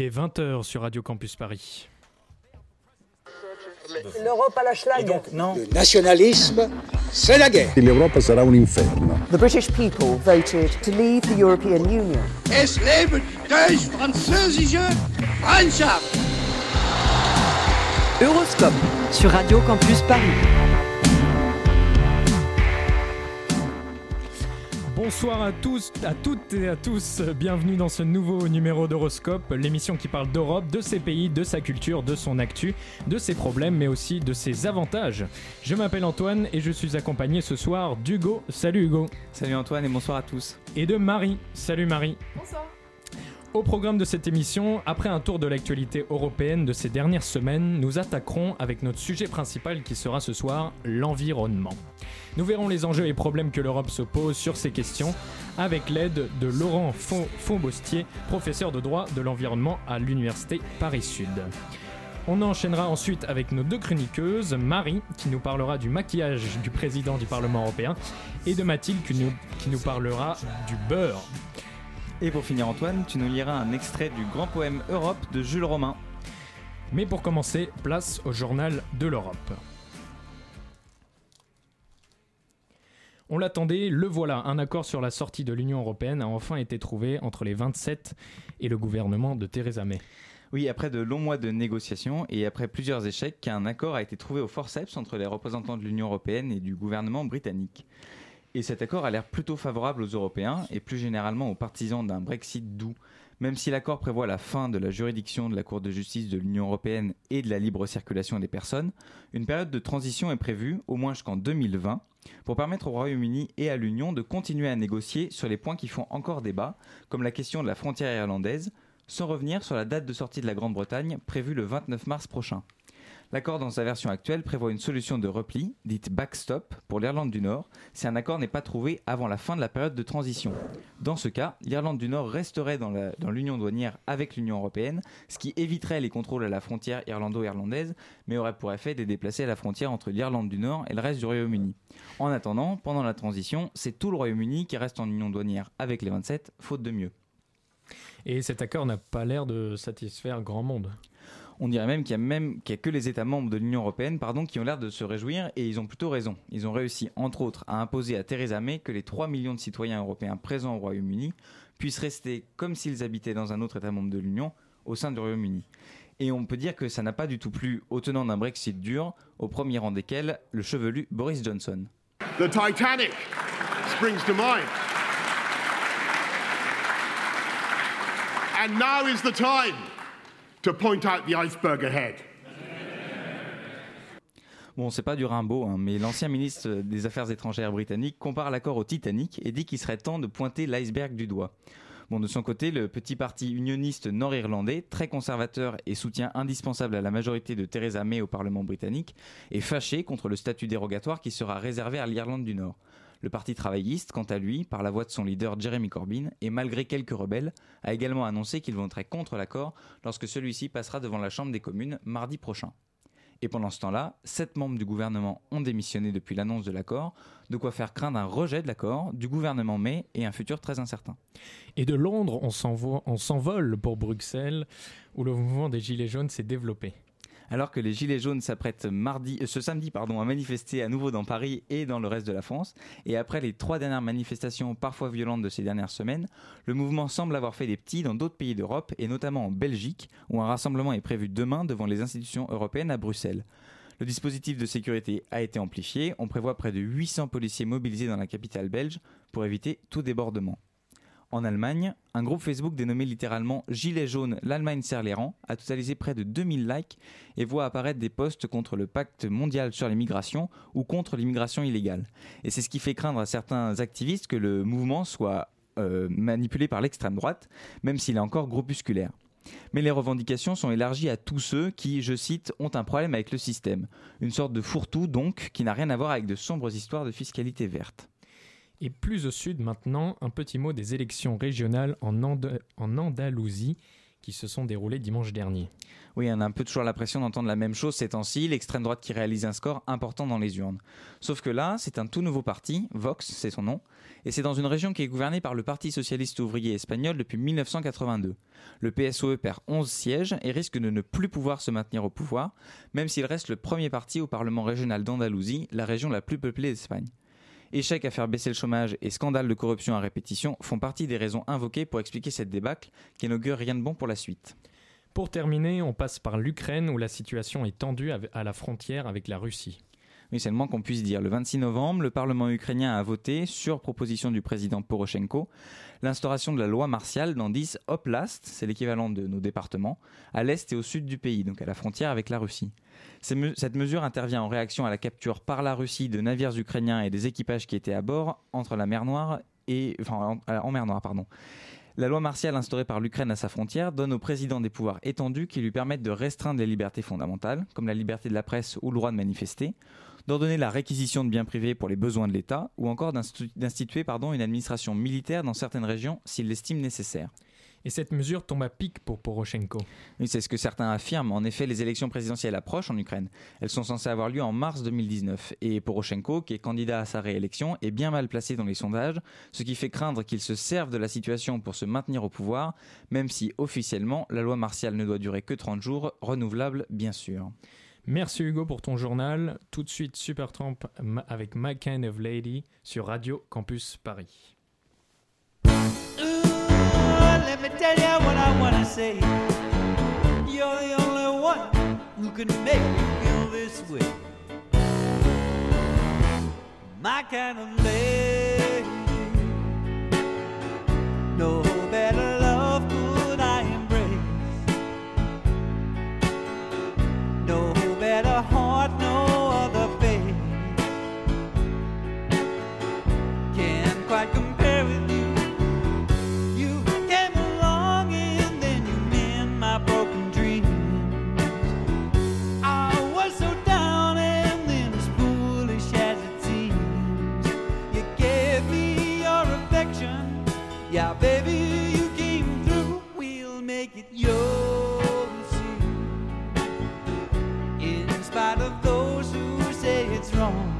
Il est 20h sur Radio Campus Paris. L'Europe à la schlag. non. Le nationalisme, c'est la guerre. L'Europa sarà un inferno. The British people voted to leave the European Union. Es lebe die französische Freundschaft! Euroscope sur Radio Campus Paris. Bonsoir à tous, à toutes et à tous. Bienvenue dans ce nouveau numéro d'Horoscope, l'émission qui parle d'Europe, de ses pays, de sa culture, de son actu, de ses problèmes, mais aussi de ses avantages. Je m'appelle Antoine et je suis accompagné ce soir d'Hugo. Salut Hugo. Salut Antoine et bonsoir à tous. Et de Marie. Salut Marie. Bonsoir. Au programme de cette émission, après un tour de l'actualité européenne de ces dernières semaines, nous attaquerons avec notre sujet principal qui sera ce soir l'environnement. Nous verrons les enjeux et problèmes que l'Europe se pose sur ces questions avec l'aide de Laurent Faubostier, professeur de droit de l'environnement à l'Université Paris-Sud. On enchaînera ensuite avec nos deux chroniqueuses, Marie, qui nous parlera du maquillage du président du Parlement européen, et de Mathilde, qui nous, qui nous parlera du beurre. Et pour finir Antoine, tu nous liras un extrait du grand poème Europe de Jules Romain. Mais pour commencer, place au journal de l'Europe. On l'attendait, le voilà, un accord sur la sortie de l'Union européenne a enfin été trouvé entre les 27 et le gouvernement de Theresa May. Oui, après de longs mois de négociations et après plusieurs échecs, un accord a été trouvé au forceps entre les représentants de l'Union européenne et du gouvernement britannique. Et cet accord a l'air plutôt favorable aux Européens et plus généralement aux partisans d'un Brexit doux. Même si l'accord prévoit la fin de la juridiction de la Cour de justice de l'Union européenne et de la libre circulation des personnes, une période de transition est prévue, au moins jusqu'en 2020, pour permettre au Royaume-Uni et à l'Union de continuer à négocier sur les points qui font encore débat, comme la question de la frontière irlandaise, sans revenir sur la date de sortie de la Grande-Bretagne prévue le 29 mars prochain. L'accord dans sa version actuelle prévoit une solution de repli, dite backstop, pour l'Irlande du Nord, si un accord n'est pas trouvé avant la fin de la période de transition. Dans ce cas, l'Irlande du Nord resterait dans l'union douanière avec l'Union européenne, ce qui éviterait les contrôles à la frontière irlando-irlandaise, mais aurait pour effet de déplacer la frontière entre l'Irlande du Nord et le reste du Royaume-Uni. En attendant, pendant la transition, c'est tout le Royaume-Uni qui reste en union douanière avec les 27, faute de mieux. Et cet accord n'a pas l'air de satisfaire grand monde. On dirait même qu'il y a même qu'il y a que les États membres de l'Union européenne, qui ont l'air de se réjouir et ils ont plutôt raison. Ils ont réussi, entre autres, à imposer à Theresa May que les 3 millions de citoyens européens présents au Royaume-Uni puissent rester comme s'ils habitaient dans un autre État membre de l'Union au sein du Royaume-Uni. Et on peut dire que ça n'a pas du tout plu aux tenants d'un Brexit dur, au premier rang desquels le chevelu Boris Johnson. The Titanic springs to mind. And now is the time to point out the iceberg ahead. Bon, c'est pas du Rimbaud, hein, mais l'ancien ministre des Affaires étrangères britannique compare l'accord au Titanic et dit qu'il serait temps de pointer l'iceberg du doigt. Bon, de son côté, le petit parti unioniste nord-irlandais, très conservateur et soutien indispensable à la majorité de Theresa May au Parlement britannique, est fâché contre le statut dérogatoire qui sera réservé à l'Irlande du Nord. Le Parti travailliste, quant à lui, par la voix de son leader Jeremy Corbyn, et malgré quelques rebelles, a également annoncé qu'il voterait contre l'accord lorsque celui-ci passera devant la Chambre des communes mardi prochain. Et pendant ce temps-là, sept membres du gouvernement ont démissionné depuis l'annonce de l'accord, de quoi faire craindre un rejet de l'accord du gouvernement May et un futur très incertain. Et de Londres, on s'envole pour Bruxelles, où le mouvement des Gilets jaunes s'est développé. Alors que les Gilets jaunes s'apprêtent mardi, euh, ce samedi pardon, à manifester à nouveau dans Paris et dans le reste de la France, et après les trois dernières manifestations parfois violentes de ces dernières semaines, le mouvement semble avoir fait des petits dans d'autres pays d'Europe, et notamment en Belgique, où un rassemblement est prévu demain devant les institutions européennes à Bruxelles. Le dispositif de sécurité a été amplifié, on prévoit près de 800 policiers mobilisés dans la capitale belge pour éviter tout débordement. En Allemagne, un groupe Facebook dénommé littéralement Gilets jaunes, l'Allemagne serre les rangs, a totalisé près de 2000 likes et voit apparaître des posts contre le pacte mondial sur l'immigration ou contre l'immigration illégale. Et c'est ce qui fait craindre à certains activistes que le mouvement soit euh, manipulé par l'extrême droite, même s'il est encore groupusculaire. Mais les revendications sont élargies à tous ceux qui, je cite, ont un problème avec le système. Une sorte de fourre-tout donc, qui n'a rien à voir avec de sombres histoires de fiscalité verte. Et plus au sud maintenant, un petit mot des élections régionales en, Andalousie qui se sont déroulés dimanche dernier. Oui, on a un peu toujours l'impression d'entendre la même chose ces temps-ci, l'extrême droite qui réalise un score important dans les urnes. Sauf que là, c'est un tout nouveau parti, Vox, c'est son nom, et c'est dans une région qui est gouvernée par le Parti socialiste ouvrier espagnol depuis 1982. Le PSOE perd 11 sièges et risque de ne plus pouvoir se maintenir au pouvoir, même s'il reste le premier parti au Parlement régional d'Andalousie, la région la plus peuplée d'Espagne. Échec à faire baisser le chômage et scandale de corruption à répétition font partie des raisons invoquées pour expliquer cette débâcle qui n'augure rien de bon pour la suite. Pour terminer, on passe par l'Ukraine où la situation est tendue à la frontière avec la Russie. Oui, c'est le moins qu'on puisse dire. Le 26 novembre, le Parlement ukrainien a voté, sur proposition du président Poroshenko, l'instauration de la loi martiale dans 10 oplasts, c'est l'équivalent de nos départements, à l'est et au sud du pays, donc à la frontière avec la Russie. Cette mesure intervient en réaction à la capture par la Russie de navires ukrainiens et des équipages qui étaient à bord entre la mer Noire et enfin en mer Noire pardon. La loi martiale instaurée par l'Ukraine à sa frontière donne au président des pouvoirs étendus qui lui permettent de restreindre les libertés fondamentales, comme la liberté de la presse ou le droit de manifester, d'ordonner la réquisition de biens privés pour les besoins de l'État, ou encore d'instituer une administration militaire dans certaines régions s'il l'estime nécessaire. Et cette mesure tombe à pic pour Poroshenko. Oui, c'est ce que certains affirment. En effet, les élections présidentielles approchent en Ukraine. Elles sont censées avoir lieu en mars 2019. Et Poroshenko, qui est candidat à sa réélection, est bien mal placé dans les sondages, ce qui fait craindre qu'il se serve de la situation pour se maintenir au pouvoir, même si officiellement la loi martiale ne doit durer que 30 jours, renouvelable bien sûr. Merci Hugo pour ton journal. Tout de suite, Super Trump avec My Kind of Lady sur Radio Campus Paris. Say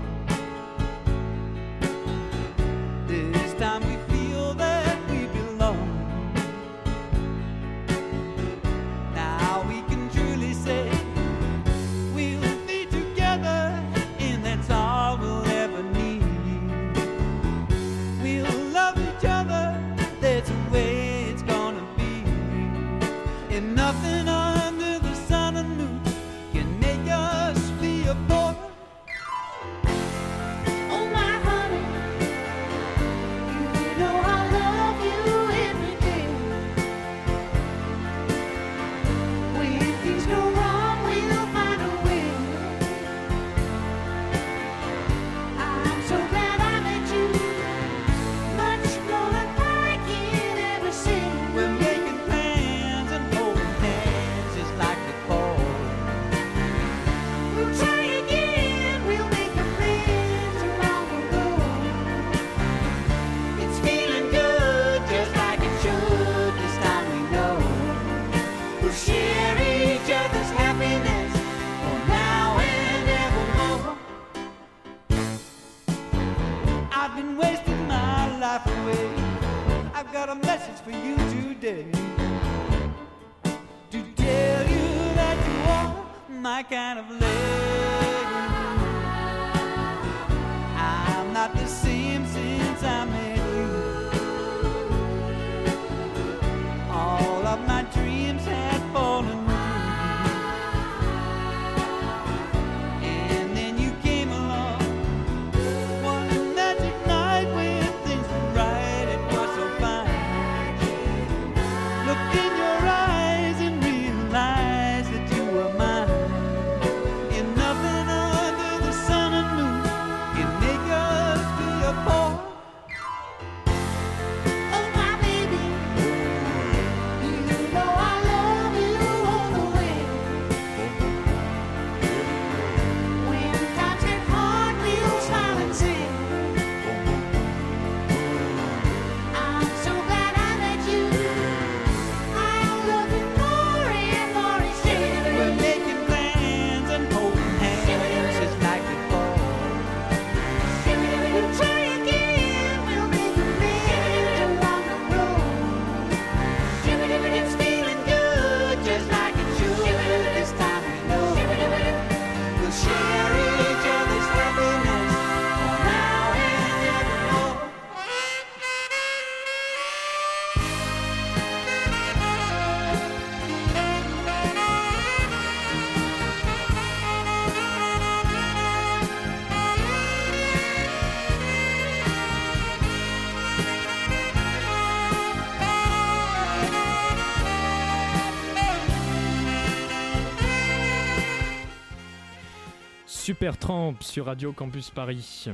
Super Tramp sur Radio Campus Paris.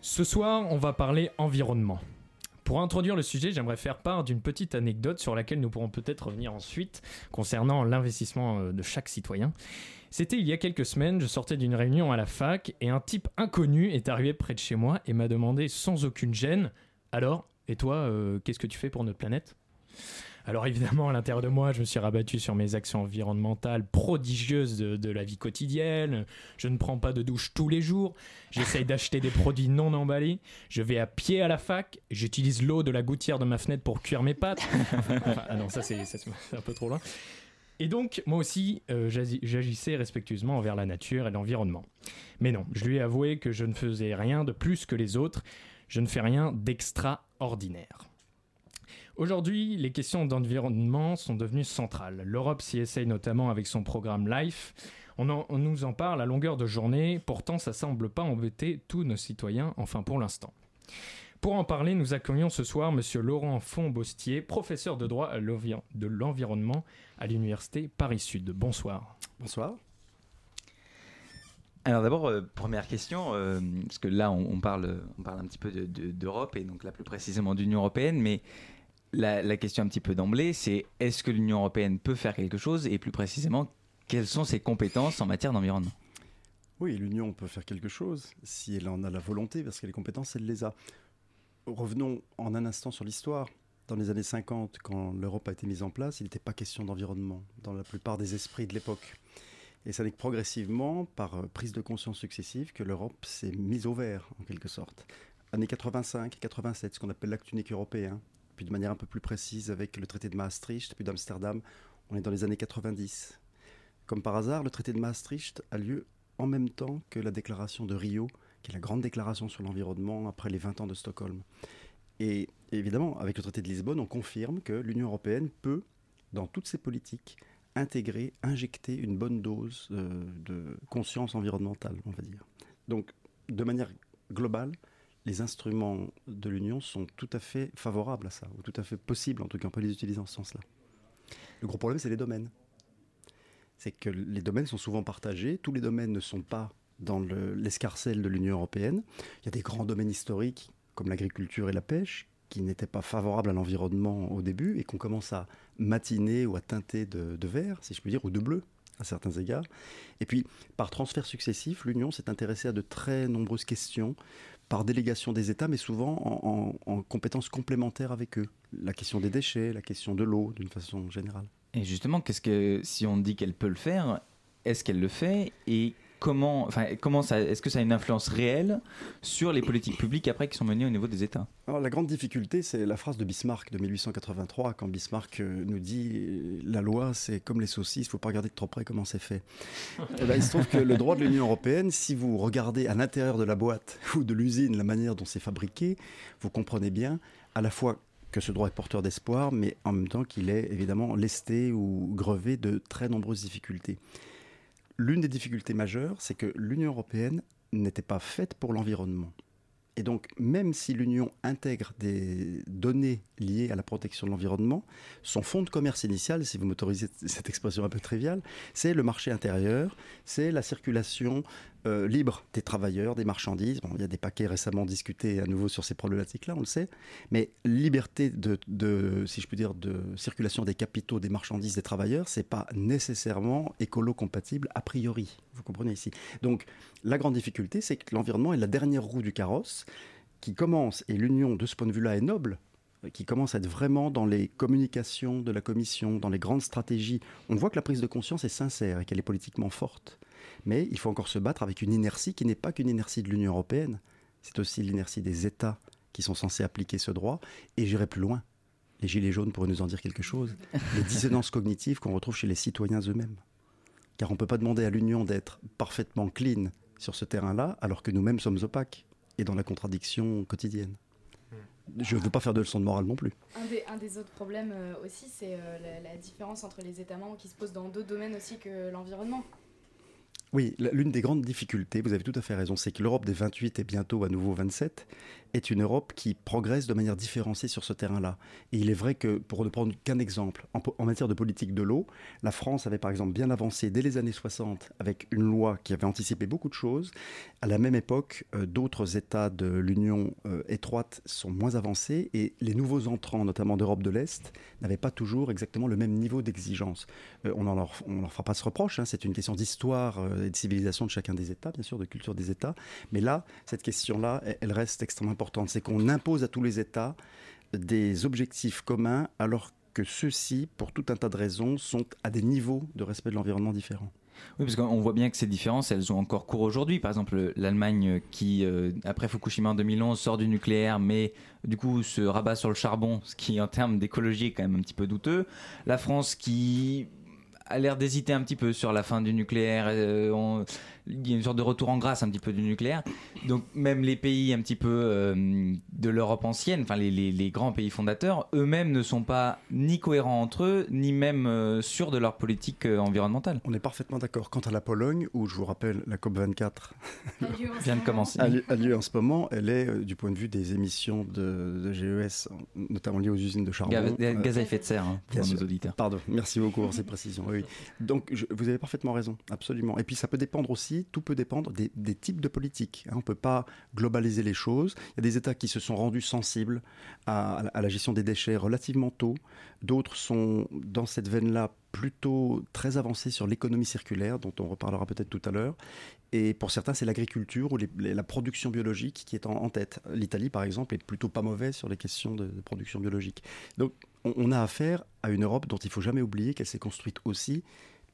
Ce soir, on va parler environnement. Pour introduire le sujet, j'aimerais faire part d'une petite anecdote sur laquelle nous pourrons peut-être revenir ensuite concernant l'investissement euh, de chaque citoyen. C'était il y a quelques semaines, je sortais d'une réunion à la fac et un type inconnu est arrivé près de chez moi et m'a demandé sans aucune gêne Alors, et toi, euh, qu'est-ce que tu fais pour notre planète? Alors évidemment, à l'intérieur de moi, je me suis rabattu sur mes actions environnementales prodigieuses de, la vie quotidienne. Je ne prends pas de douche tous les jours. J'essaye d'acheter des produits non emballés. Je vais à pied à la fac. J'utilise l'eau de la gouttière de ma fenêtre pour cuire mes pâtes. ah non, ça c'est un peu trop loin. Et donc, moi aussi, euh, j'agissais respectueusement envers la nature et l'environnement. Mais non, je lui ai avoué que je ne faisais rien de plus que les autres. Je ne fais rien d'extraordinaire. Aujourd'hui, les questions d'environnement sont devenues centrales. L'Europe s'y essaye notamment avec son programme LIFE. On, nous en parle à longueur de journée, pourtant ça semble pas embêter tous nos citoyens, enfin pour l'instant. Pour en parler, nous accueillons ce soir M. Laurent Font-Bostier, professeur de droit de l'environnement à l'Université Paris-Sud. Bonsoir. Bonsoir. Alors d'abord, euh, première question, euh, parce que là on, parle, on parle un petit peu d'Europe et donc là plus précisément d'Union Européenne, mais la, question un petit peu d'emblée, c'est est-ce que l'Union européenne peut faire quelque chose et plus précisément, quelles sont ses compétences en matière d'environnement? Oui, l'Union peut faire quelque chose si elle en a la volonté, parce que les compétences, elle les a. Revenons en un instant sur l'histoire. Dans les années 50, quand l'Europe a été mise en place, il n'était pas question d'environnement dans la plupart des esprits de l'époque. Et ça n'est que progressivement, par euh, prise de conscience successive, que l'Europe s'est mise au vert, en quelque sorte. Années 85 et 87, ce qu'on appelle l'acte unique européen, puis de manière un peu plus précise avec le traité de Maastricht, puis d'Amsterdam, on est dans les années 90. Comme par hasard, le traité de Maastricht a lieu en même temps que la déclaration de Rio, qui est la grande déclaration sur l'environnement après les 20 ans de Stockholm. Et évidemment, avec le traité de Lisbonne, on confirme que l'Union européenne peut, dans toutes ses politiques, intégrer, injecter une bonne dose euh, de conscience environnementale, on va dire. Donc, de manière globale, les instruments de l'Union sont tout à fait favorables à ça, ou tout à fait possibles, en tout cas on peut les utiliser en ce sens-là. Le gros problème, c'est les domaines. C'est que les domaines sont souvent partagés, tous les domaines ne sont pas dans l'escarcelle de l'Union européenne. Il y a des grands domaines historiques, comme l'agriculture et la pêche, qui n'étaient pas favorables à l'environnement au début et qu'on commence à matiner ou à teinter de, de vert, si je puis dire, ou de bleu à certains égards. Et puis, par transfert successif, l'Union s'est intéressée à de très nombreuses questions par délégation des États, mais souvent en, compétences complémentaires avec eux. La question des déchets, la question de l'eau, d'une façon générale. Et justement, qu'est-ce que si on dit qu'elle peut le faire, est-ce qu'elle le fait et comment, enfin, comment ça, est-ce que ça a une influence réelle sur les politiques publiques après qui sont menées au niveau des États? Alors la grande difficulté, c'est la phrase de Bismarck de 1883, quand Bismarck euh, nous dit la loi, c'est comme les saucisses, il faut pas regarder de trop près comment c'est fait. Et eh ben, il se trouve que le droit de l'Union européenne, si vous regardez à l'intérieur de la boîte ou de l'usine la manière dont c'est fabriqué, vous comprenez bien à la fois que ce droit est porteur d'espoir, mais en même temps qu'il est évidemment lesté ou grevé de très nombreuses difficultés. L'une des difficultés majeures, c'est que l'Union européenne n'était pas faite pour l'environnement. Et donc, même si l'Union intègre des données liées à la protection de l'environnement, son fonds de commerce initial, si vous m'autorisez cette expression un peu triviale, c'est le marché intérieur, c'est la circulation euh, libre des travailleurs, des marchandises. Bon, il y a des paquets récemment discutés à nouveau sur ces problématiques-là, on le sait. Mais liberté de, si je puis dire, de circulation des capitaux, des marchandises, des travailleurs, c'est pas nécessairement écolo-compatible a priori. Vous comprenez ici. Donc, la grande difficulté, c'est que l'environnement est la dernière roue du carrosse qui commence, et l'union de ce point de vue-là est noble, qui commence à être vraiment dans les communications de la Commission, dans les grandes stratégies. On voit que la prise de conscience est sincère et qu'elle est politiquement forte. Mais il faut encore se battre avec une inertie qui n'est pas qu'une inertie de l'Union européenne, c'est aussi l'inertie des États qui sont censés appliquer ce droit. Et j'irai plus loin. Les Gilets jaunes pourraient nous en dire quelque chose. Les dissonances cognitives qu'on retrouve chez les citoyens eux-mêmes. Car on ne peut pas demander à l'Union d'être parfaitement clean sur ce terrain-là, alors que nous-mêmes sommes opaques et dans la contradiction quotidienne. Je ne veux pas faire de leçon de morale non plus. Un des, autres problèmes euh, aussi, c'est euh, la, la, différence entre les États membres qui se posent dans d'autres domaines aussi que l'environnement. Oui, l'une des grandes difficultés, vous avez tout à fait raison, c'est que l'Europe des 28 et bientôt à nouveau 27 est une Europe qui progresse de manière différenciée sur ce terrain-là. Et il est vrai que, pour ne prendre qu'un exemple, en, matière de politique de l'eau, la France avait par exemple bien avancé dès les années 60 avec une loi qui avait anticipé beaucoup de choses. À la même époque, euh, d'autres États de l'Union euh, étroite sont moins avancés et les nouveaux entrants, notamment d'Europe de l'Est, n'avaient pas toujours exactement le même niveau d'exigence. Euh, on ne leur, fera pas ce reproche, hein, c'est une question d'histoire et de civilisation de chacun des États, bien sûr, de culture des États. Mais là, cette question-là, elle reste extrêmement importante. C'est qu'on impose à tous les États des objectifs communs alors que ceux-ci, pour tout un tas de raisons, sont à des niveaux de respect de l'environnement différents. Oui, parce qu'on voit bien que ces différences, elles ont encore cours aujourd'hui. Par exemple, l'Allemagne qui, euh, après Fukushima en 2011, sort du nucléaire, mais du coup se rabat sur le charbon, ce qui, en termes d'écologie, est quand même un petit peu douteux. La France qui a l'air d'hésiter un petit peu sur la fin du nucléaire. Euh, il y a une sorte de retour en grâce un petit peu du nucléaire. Donc même les pays un petit peu euh, de l'Europe ancienne, enfin les, les, grands pays fondateurs, eux-mêmes ne sont pas ni cohérents entre eux, ni même euh, sûrs de leur politique euh, environnementale. On est parfaitement d'accord. Quant à la Pologne, où je vous rappelle, la COP24 vient de commencer. A lieu, en ce moment, elle est, du point de vue des émissions de, GES, notamment liées aux usines de charbon. Gaz, à effet de serre, hein, pour nos auditeurs. Pardon, merci beaucoup pour ces précisions. Oui. Donc vous avez parfaitement raison, absolument. Et puis ça peut dépendre aussi tout peut dépendre des, types de politiques. Hein. On ne peut pas globaliser les choses. Il y a des États qui se sont rendus sensibles à, la gestion des déchets relativement tôt. D'autres sont dans cette veine-là plutôt très avancés sur l'économie circulaire, dont on reparlera peut-être tout à l'heure. Et pour certains, c'est l'agriculture ou la production biologique qui est en, tête. L'Italie, par exemple, est plutôt pas mauvaise sur les questions de, production biologique. Donc, on, on, a affaire à une Europe dont il faut jamais oublier qu'elle s'est construite aussi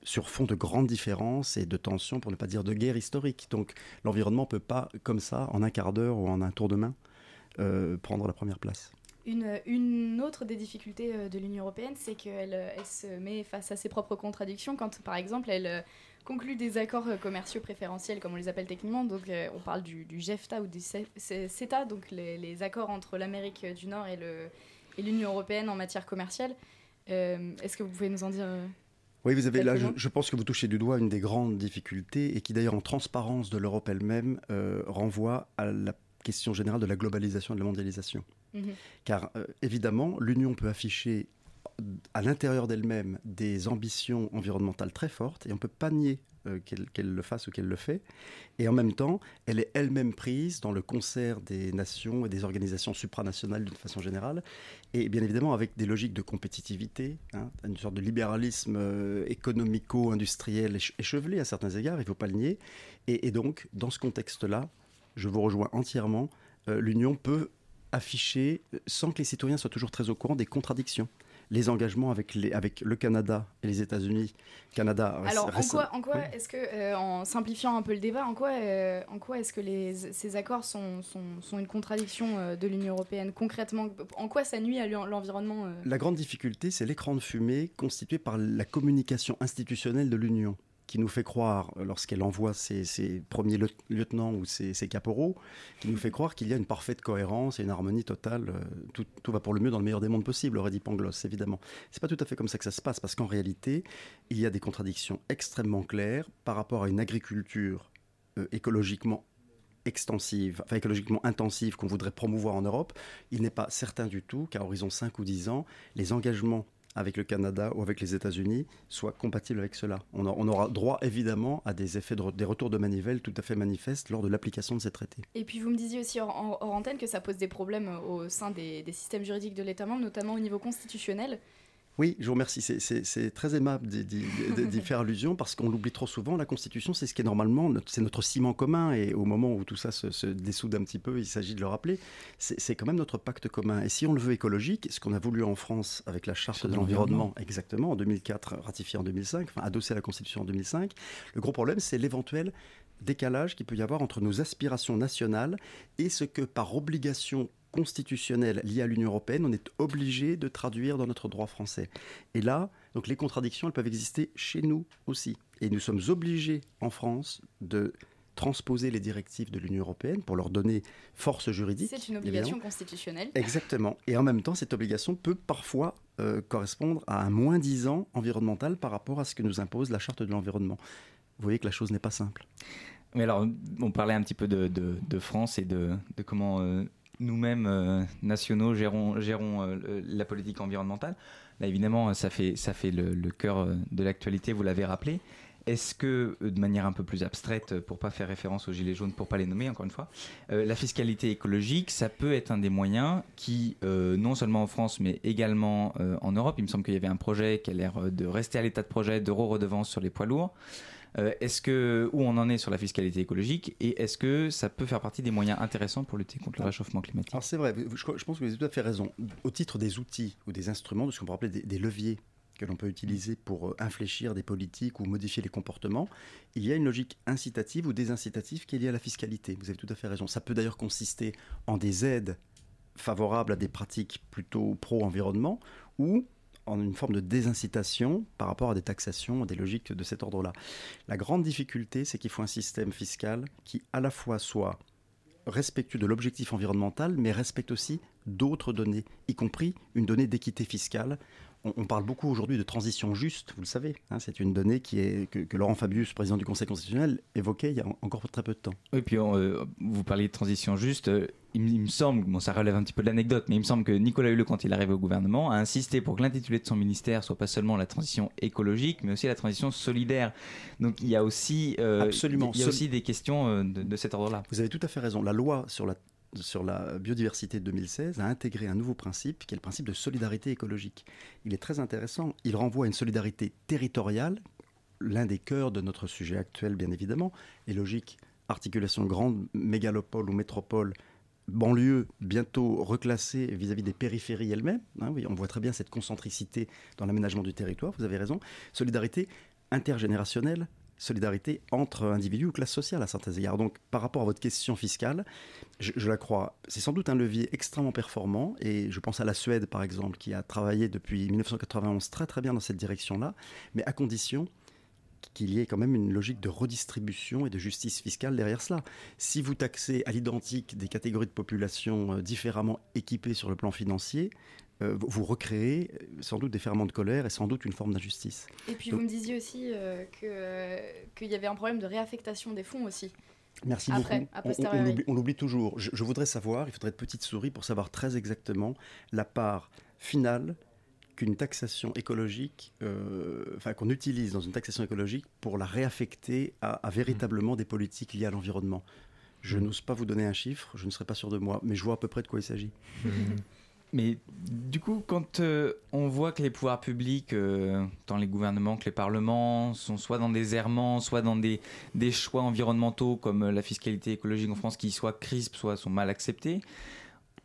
sur fond de grandes différences et de tensions, pour ne pas dire de guerre historique. Donc l'environnement ne peut pas, comme ça, en un quart d'heure ou en un tour de main, euh, prendre la première place. Une, autre des difficultés euh, de l'Union européenne, c'est qu'elle elle se met face à ses propres contradictions quand, par exemple, elle euh, conclut des accords commerciaux préférentiels, comme on les appelle techniquement. Donc, on parle du, du GEFTA ou du CETA, donc les, accords entre l'Amérique du Nord et l'Union européenne en matière commerciale. Est-ce que vous pouvez nous en dire oui, vous avez là, je, pense que vous touchez du doigt une des grandes difficultés et qui d'ailleurs en transparence de l'Europe elle-même euh, renvoie à la question générale de la globalisation et de la mondialisation. Mhm. Car euh, évidemment, l'Union peut afficher à l'intérieur d'elle-même des ambitions environnementales très fortes et on ne peut pas nier euh, qu'elle le fasse ou qu'elle le fait. Et en même temps, elle est elle-même prise dans le concert des nations et des organisations supranationales d'une façon générale. Et bien évidemment, avec des logiques de compétitivité, hein, une sorte de libéralisme euh, économico-industriel échevelé à certains égards, il ne faut pas le nier. Et, donc, dans ce contexte-là, je vous rejoins entièrement, euh, l'Union peut afficher, sans que les citoyens soient toujours très au courant, des contradictions les engagements avec, les, avec le Canada et les États-Unis. Canada. Alors, en quoi, en quoi est-ce que, euh, en simplifiant un peu le débat, en quoi, euh, en quoi est-ce que les, ces accords sont, sont, sont une contradiction euh, de l'Union européenne concrètement? En quoi ça nuit à l'environnement La grande difficulté, c'est l'écran de fumée constitué par la communication institutionnelle de l'Union qui nous fait croire, euh, lorsqu'elle envoie ses, premiers lieutenants ou ses, caporaux, qui nous fait croire qu'il y a une parfaite cohérence et une harmonie totale. Euh, tout, va pour le mieux dans le meilleur des mondes possible, aurait dit Pangloss, évidemment. C'est pas tout à fait comme ça que ça se passe, parce qu'en réalité, il y a des contradictions extrêmement claires par rapport à une agriculture euh, écologiquement extensive, enfin écologiquement intensive qu'on voudrait promouvoir en Europe, il n'est pas certain du tout qu'à horizon 5 ou 10 ans, les engagements avec le Canada ou avec les États-Unis soit compatible avec cela. On, aura droit évidemment à des effets de, des retours de manivelle tout à fait manifestes lors de l'application de ces traités. Et puis vous me disiez aussi hors, antenne que ça pose des problèmes au sein des systèmes juridiques de l'État membre, notamment au niveau constitutionnel. Oui, je vous remercie. C'est très aimable d'y faire allusion parce qu'on l'oublie trop souvent. La Constitution, c'est ce qui est normalement, c'est notre ciment commun. Et au moment où tout ça se, se dessoude un petit peu, il s'agit de le rappeler, c'est quand même notre pacte commun. Et si on le veut écologique, ce qu'on a voulu en France avec la Charte de l'environnement, exactement, en 2004, ratifiée en 2005, enfin adossée à la Constitution en 2005, le gros problème, c'est l'éventuel décalage qu'il peut y avoir entre nos aspirations nationales et ce que par obligation constitutionnelle liée à l'Union européenne, on est obligé de traduire dans notre droit français. Et là, donc les contradictions, elles peuvent exister chez nous aussi. Et nous sommes obligés en France de transposer les directives de l'Union européenne pour leur donner force juridique. C'est une obligation constitutionnelle. Exactement. Et en même temps, cette obligation peut parfois euh, correspondre à un moins 10 ans environnemental par rapport à ce que nous impose la charte de l'environnement. Vous voyez que la chose n'est pas simple. Mais alors, on parlait un petit peu de, France et de, comment euh, nous-mêmes, euh, nationaux, gérons, euh, la politique environnementale. Là, évidemment, ça fait, le, cœur de l'actualité, vous l'avez rappelé. Est-ce que, de manière un peu plus abstraite, pour pas faire référence aux gilets jaunes, pour pas les nommer encore une fois, la fiscalité écologique, ça peut être un des moyens qui, non seulement en France, mais également en Europe, il me semble qu'il y avait un projet qui a l'air de rester à l'état de projet d'euro-redevance sur les poids lourds. Euh, est-ce que où on en est sur la fiscalité écologique et est-ce que ça peut faire partie des moyens intéressants pour lutter contre le réchauffement climatique Alors c'est vrai, je, pense que vous avez tout à fait raison. Au titre des outils ou des instruments, de ce qu'on peut appeler des, leviers que l'on peut utiliser pour euh, infléchir des politiques ou modifier les comportements, il y a une logique incitative ou désincitative qui est liée à la fiscalité. Vous avez tout à fait raison. Ça peut d'ailleurs consister en des aides favorables à des pratiques plutôt pro-environnement ou en une forme de désincitation par rapport à des taxations, des logiques de cet ordre-là. La grande difficulté, c'est qu'il faut un système fiscal qui à la fois soit respectueux de l'objectif environnemental, mais respecte aussi d'autres données, y compris une donnée d'équité fiscale on, parle beaucoup aujourd'hui de transition juste, vous le savez. Hein, c'est une donnée qui est, que, Laurent Fabius, président du Conseil constitutionnel, évoquait il y a encore très peu de temps. Oui, puis euh, vous parliez de transition juste. Euh, il, me semble, bon, ça relève un petit peu de l'anecdote, mais il me semble que Nicolas Hulot, quand il arrive au gouvernement, a insisté pour que l'intitulé de son ministère soit pas seulement la transition écologique, mais aussi la transition solidaire. Donc il y a aussi, euh, Absolument. Il y a aussi des questions de, de cet ordre-là. Vous avez tout à fait raison. La loi sur la sur la biodiversité de 2016 a intégré un nouveau principe qui est le principe de solidarité écologique. Il est très intéressant, il renvoie à une solidarité territoriale, l'un des cœurs de notre sujet actuel bien évidemment, et logique, articulation grande mégalopole ou métropole, banlieue bientôt reclassée vis-à-vis des périphéries elles-mêmes. Hein, on voit très bien cette concentricité dans l'aménagement du territoire, vous avez raison. Solidarité intergénérationnelle, solidarité entre individus ou classes sociales à certains égards. Donc par rapport à votre question fiscale, je, la crois, c'est sans doute un levier extrêmement performant et je pense à la Suède par exemple qui a travaillé depuis 1991 très très bien dans cette direction-là, mais à condition qu'il y ait quand même une logique de redistribution et de justice fiscale derrière cela. Si vous taxez à l'identique des catégories de population euh, différemment équipées sur le plan financier, euh, vous recréez euh, sans doute des ferments de colère et sans doute une forme d'injustice. Et puis vous me disiez aussi euh, qu'il y avait un problème de réaffectation des fonds aussi. Merci beaucoup. On, l'oublie toujours. Je, voudrais savoir, il faudrait être petite souris pour savoir très exactement la part finale qu'une taxation écologique, enfin qu'on utilise dans une taxation écologique pour la réaffecter à, véritablement des politiques liées à l'environnement. Je mmh. n'ose pas vous donner un chiffre, je ne serais pas sûr de moi, mais je vois à peu près de quoi il s'agit. Mais du coup, quand euh, on voit que les pouvoirs publics, euh, tant les gouvernements que les parlements, sont soit dans des errements, soit dans des, choix environnementaux comme euh, la fiscalité écologique en France qui soit crisp, soit sont mal acceptés,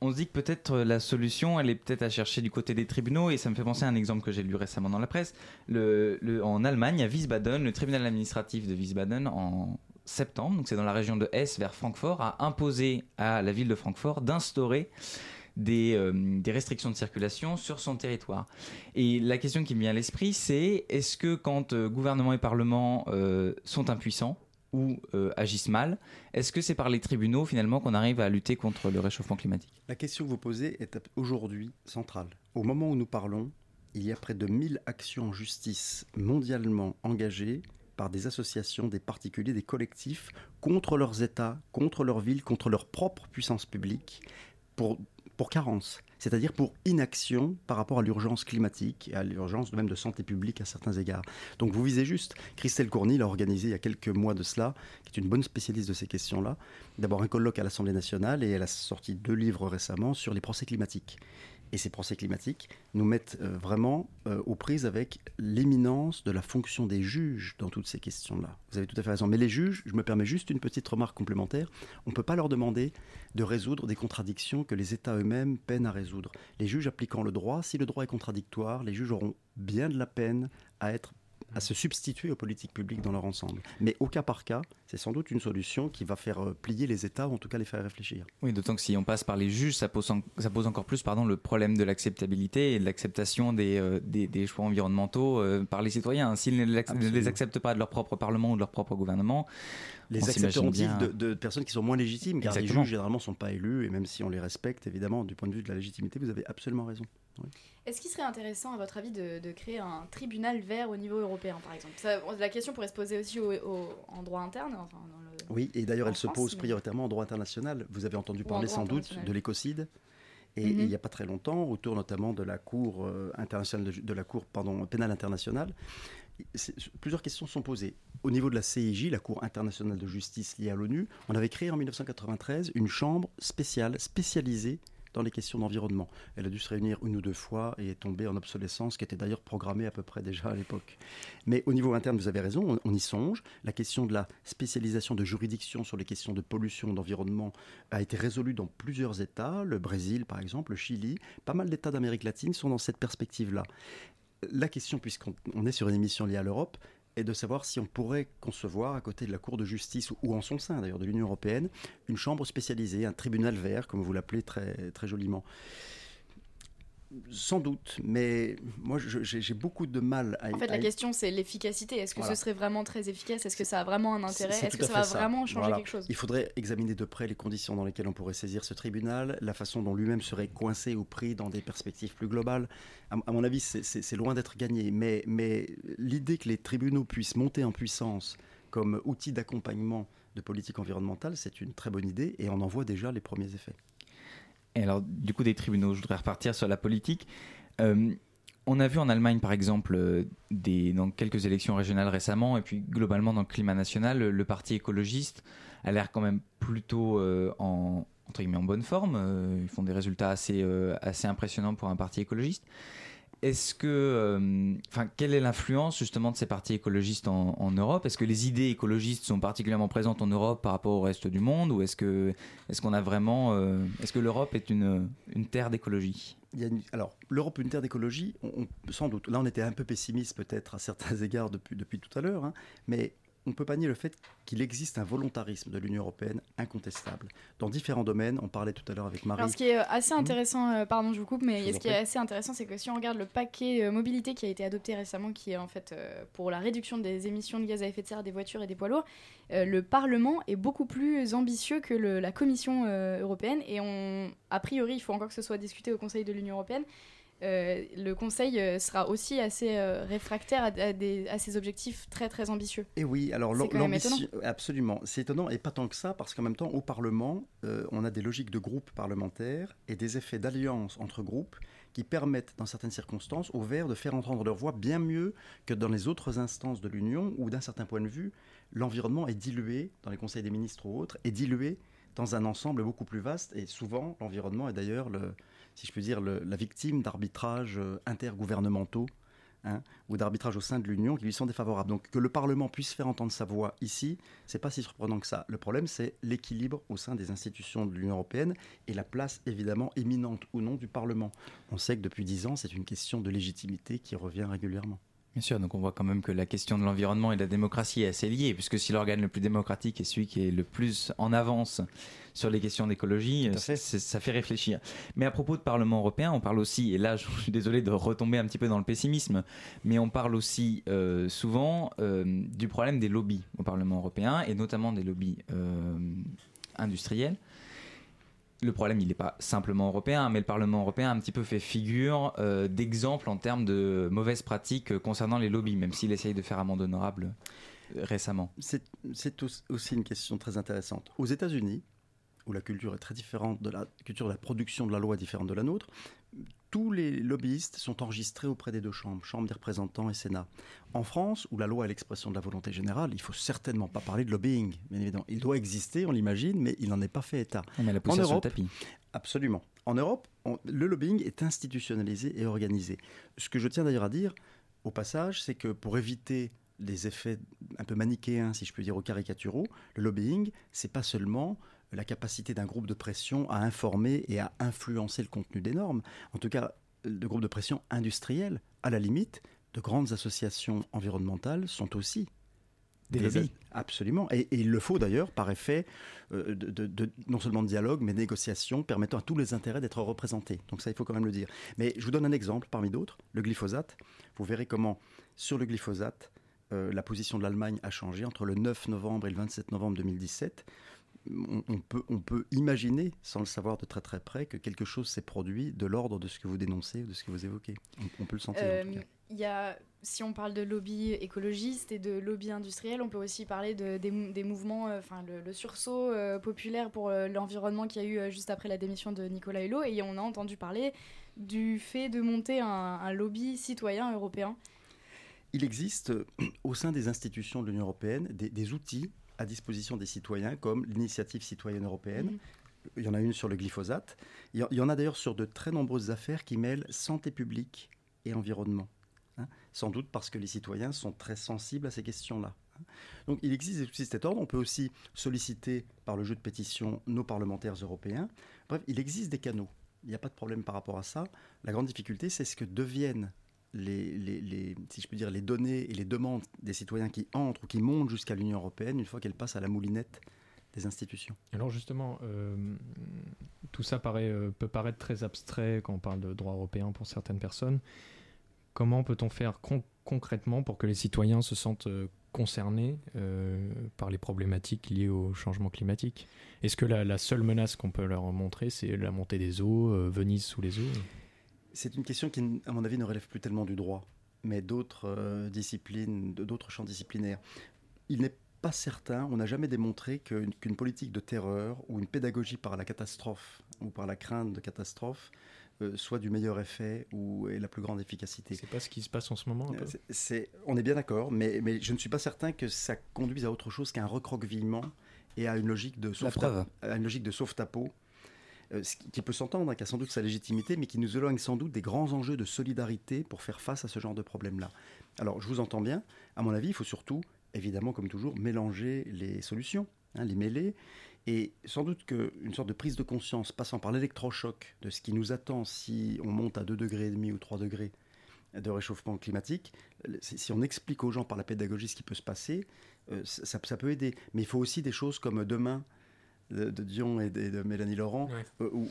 on se dit que peut-être la solution, elle est peut-être à chercher du côté des tribunaux. Et ça me fait penser à un exemple que j'ai lu récemment dans la presse. En Allemagne, à Wiesbaden, le tribunal administratif de Wiesbaden, en septembre, donc c'est dans la région de Hesse vers Francfort, a imposé à la ville de Francfort d'instaurer euh, des, restrictions de circulation sur son territoire. Et la question qui me vient à l'esprit, c'est est-ce que quand euh, gouvernement et parlement euh, sont impuissants, ou agissent mal. Est-ce que c'est par les tribunaux finalement qu'on arrive à lutter contre le réchauffement climatique? La question que vous posez est aujourd'hui centrale. Au moment où nous parlons, il y a près de 1000 actions en justice mondialement engagées par des associations, des particuliers, des collectifs contre leurs États, contre leurs villes, contre leur propre puissance publique, pour pour carence, c'est-à-dire pour inaction par rapport à l'urgence climatique et à l'urgence même de santé publique à certains égards. Donc vous visez juste. Christelle Courny l'a organisé il y a quelques mois de cela, qui est une bonne spécialiste de ces questions-là. D'abord un colloque à l'Assemblée nationale et elle a sorti deux livres récemment sur les procès climatiques et ces procès climatiques nous mettent euh, vraiment euh, aux prises avec l'éminence de la fonction des juges dans toutes ces questions-là. Vous avez tout à fait raison. Mais les juges, je me permets juste une petite remarque complémentaire, on ne peut pas leur demander de résoudre des contradictions que les États eux-mêmes peinent à résoudre. Les juges appliquant le droit, si le droit est contradictoire, les juges auront bien de la peine à être à se substituer aux politiques publiques dans leur ensemble. Mais au cas par cas, c'est sans doute une solution qui va faire euh, plier les États ou en tout cas les faire réfléchir. Oui, d'autant que si on passe par les juges, ça pose, ça pose encore plus pardon, le problème de l'acceptabilité et de l'acceptation des, euh, des, choix environnementaux euh, par les citoyens. S'ils ne, les acceptent pas de leur propre Parlement ou de leur propre gouvernement, les accepteront-ils de, de, personnes qui sont moins légitimes? Car les juges généralement ne sont pas élus et même si on les respecte, évidemment, du point de vue de la légitimité, vous avez absolument raison. Est-ce qu'il serait intéressant, à votre avis, de, créer un tribunal vert au niveau européen, par exemple? La question pourrait se poser aussi en droit interne. oui, et d'ailleurs, elle se pose prioritairement en droit international. Vous avez entendu parler sans doute de l'écocide. Et mhm. il n'y a pas très longtemps, autour notamment de la Cour euh, internationale de, la Cour pardon, pénale internationale, plusieurs questions sont posées. Au niveau de la CIJ, la Cour internationale de justice liée à l'ONU, on avait créé en 1993 une chambre spéciale, spécialisée dans les questions d'environnement. Elle a dû se réunir une ou deux fois et est tombée en obsolescence, qui était d'ailleurs programmée à peu près déjà à l'époque. Mais au niveau interne, vous avez raison, on, y songe. La question de la spécialisation de juridiction sur les questions de pollution, d'environnement a été résolue dans plusieurs États, le Brésil par exemple, le Chili, pas mal d'États d'Amérique latine sont dans cette perspective-là. La question, puisqu'on est sur une émission liée à l'Europe, et de savoir si on pourrait concevoir, à côté de la Cour de justice, ou en son sein d'ailleurs de l'Union européenne, une chambre spécialisée, un tribunal vert, comme vous l'appelez très, très joliment. Sans doute, mais moi j'ai beaucoup de mal à. En fait, la question c'est l'efficacité. Est-ce que ce serait vraiment très efficace? Est-ce que ça a vraiment un intérêt? Est-ce que ça va vraiment changer quelque chose? Il faudrait examiner de près les conditions dans lesquelles on pourrait saisir ce tribunal, la façon dont lui-même serait coincé ou pris dans des perspectives plus globales. À, mon avis, c'est loin d'être gagné, mais, mais l'idée que les tribunaux puissent monter en puissance comme outil d'accompagnement de politique environnementale, c'est une très bonne idée et on en voit déjà les premiers effets. Et alors, du coup, des tribunaux, je voudrais repartir sur la politique. Euh, on a vu en Allemagne, par exemple, euh, dans quelques élections régionales récemment, et puis globalement dans le climat national, le, parti écologiste a l'air quand même plutôt euh, en, en bonne forme. ils font des résultats assez impressionnants pour un parti écologiste. Est-ce que, euh, enfin, quelle est l'influence justement de ces partis écologistes en, Europe? Est-ce que les idées écologistes sont particulièrement présentes en Europe par rapport au reste du monde, ou est-ce que, est-ce qu'on a vraiment, euh, est-ce que l'Europe est une, une terre d'écologie? Alors, l'Europe, une terre d'écologie, sans doute. Là, on était un peu pessimiste peut-être à certains égards depuis, depuis tout à l'heure, hein, mais on ne peut pas nier le fait qu'il existe un volontarisme de l'Union européenne incontestable. Dans différents domaines, on parlait tout à l'heure avec Marie. Alors, ce qui est euh, assez hmm intéressant, euh, pardon, je vous coupe, mais ce qui est assez intéressant, c'est que si on regarde le paquet euh, mobilité qui a été adopté récemment, qui est en fait pour la réduction des émissions de gaz à effet de serre des voitures et des poids lourds, le Parlement est beaucoup plus ambitieux que la Commission européenne. Et on, a priori, il faut encore que ce soit discuté au Conseil de l'Union européenne. Euh, le Conseil euh, sera aussi assez euh, réfractaire à, ces objectifs très très ambitieux. Et oui, alors l'ambition, absolument, c'est étonnant et pas tant que ça, parce qu'en même temps, au Parlement, on a des logiques de groupes parlementaires et des effets d'alliance entre groupes qui permettent, dans certaines circonstances, aux Verts de faire entendre leur voix bien mieux que dans les autres instances de l'Union, où d'un certain point de vue, l'environnement est dilué, dans les conseils des ministres ou autres, est dilué dans un ensemble beaucoup plus vaste, et souvent l'environnement est d'ailleurs le, si je peux dire, la victime d'arbitrages euh, intergouvernementaux hein, ou d'arbitrages au sein de l'Union qui lui sont défavorables. Donc que le Parlement puisse faire entendre sa voix ici, c'est pas si surprenant que ça. Le problème, c'est l'équilibre au sein des institutions de l'Union européenne et la place évidemment éminente ou non du Parlement. On sait que depuis dix ans, c'est une question de légitimité qui revient régulièrement. Bien sûr, donc on voit quand même que la question de l'environnement et de la démocratie est assez liée, puisque si l'organe le plus démocratique est celui qui est le plus en avance sur les questions d'écologie, ça fait réfléchir. Mais à propos de Parlement européen, on parle aussi, et là je suis désolé de retomber un petit peu dans le pessimisme, mais on parle aussi euh, souvent euh, du problème des lobbies au Parlement européen, et notamment des lobbies euh, industriels le problème, il n'est pas simplement européen, mais le Parlement européen a un petit peu fait figure euh, d'exemple en termes de mauvaises pratiques euh, concernant les lobbies, même s'il essaye de faire amende honorable euh, récemment. C'est aussi une question très intéressante. Aux États-Unis, où la culture est très différente de la culture de la production de la loi est différente de la nôtre, tous les lobbyistes sont enregistrés auprès des deux chambres, Chambre des représentants et Sénat. En France, où la loi est l'expression de la volonté générale, il faut certainement pas parler de lobbying, bien évidemment. Il doit exister, on l'imagine, mais il n'en est pas fait état. On la en Europe, tapis. Absolument. En Europe, le lobbying est institutionnalisé et organisé. Ce que je tiens d'ailleurs à dire, au passage, c'est que pour éviter les effets un peu manichéens, si je peux dire, au caricaturaux, le lobbying, c'est pas seulement la capacité d'un groupe de pression à informer et à influencer le contenu des normes. En tout cas, de groupes de pression industriels, à la limite, de grandes associations environnementales sont aussi des lobbies. Absolument. Et, il le faut d'ailleurs par effet euh, de, non seulement de dialogue, mais de négociation permettant à tous les intérêts d'être représentés. Donc ça, il faut quand même le dire. Mais je vous donne un exemple parmi d'autres, le glyphosate. Vous verrez comment, sur le glyphosate, euh, la position de l'Allemagne a changé entre le 9 novembre et le 27 novembre 2017 on, peut, on peut imaginer, sans le savoir de très très près, que quelque chose s'est produit de l'ordre de ce que vous dénoncez ou de ce que vous évoquez. On, peut le sentir. Il y a, si on parle de lobby écologiste et de lobby industriel, on peut aussi parler de, des, mouvements, enfin le, sursaut populaire pour l'environnement qu'il y a eu juste après la démission de Nicolas Hulot. Et on a entendu parler du fait de monter un lobby citoyen européen il existe euh, au sein des institutions de l'Union européenne des, outils à disposition des citoyens, comme l'initiative citoyenne européenne. Il y en a une sur le glyphosate. Il y en a d'ailleurs sur de très nombreuses affaires qui mêlent santé publique et environnement. Hein. sans doute parce que les citoyens sont très sensibles à ces questions-là. Hein. Donc il existe des outils de cet ordre. On peut aussi solliciter par le jeu de pétition nos parlementaires européens. Bref, il existe des canaux. Il n'y a pas de problème par rapport à ça. La grande difficulté, c'est ce que deviennent les, si je peux dire, les données et les demandes des citoyens qui entrent ou qui montent jusqu'à l'Union européenne une fois qu'elles passent à la moulinette des institutions. Alors justement, euh, tout ça euh, peut paraître très abstrait quand on parle de droit européen pour certaines personnes. Comment peut-on faire concrètement pour que les citoyens se sentent euh, concernés par les problématiques liées au changement climatique? Est-ce que la, seule menace qu'on peut leur montrer, c'est la montée des eaux, Venise sous les eaux? C'est une question qui, à mon avis, ne relève plus tellement du droit, mais d'autres euh, disciplines, d'autres champs disciplinaires. Il n'est pas certain, on n'a jamais démontré qu'une politique de terreur ou une pédagogie par la catastrophe ou par la crainte de catastrophe euh, soit du meilleur effet ou ait la plus grande efficacité. C'est pas ce qui se passe en ce moment. C'est, on est bien d'accord, mais, mais je ne suis pas certain que ça conduise à autre chose qu'un recroquevillement et à une logique de sauve à une logique de sauve-ta-peau euh, qui peut s'entendre, hein, qui a sans doute sa légitimité, mais qui nous éloigne sans doute des grands enjeux de solidarité pour faire face à ce genre de problème-là. Alors, je vous entends bien. À mon avis, il faut surtout, évidemment, comme toujours, mélanger les solutions, hein, les mêler. Et sans doute qu'une sorte de prise de conscience passant par l'électrochoc de ce qui nous attend si on monte à 2 degrés ou 3 degrés de réchauffement climatique, si on explique aux gens par la pédagogie ce qui peut se passer, euh, ça, peut aider. Mais il faut aussi des choses comme demain, de, Dion et de, Mélanie Laurent, euh, ou,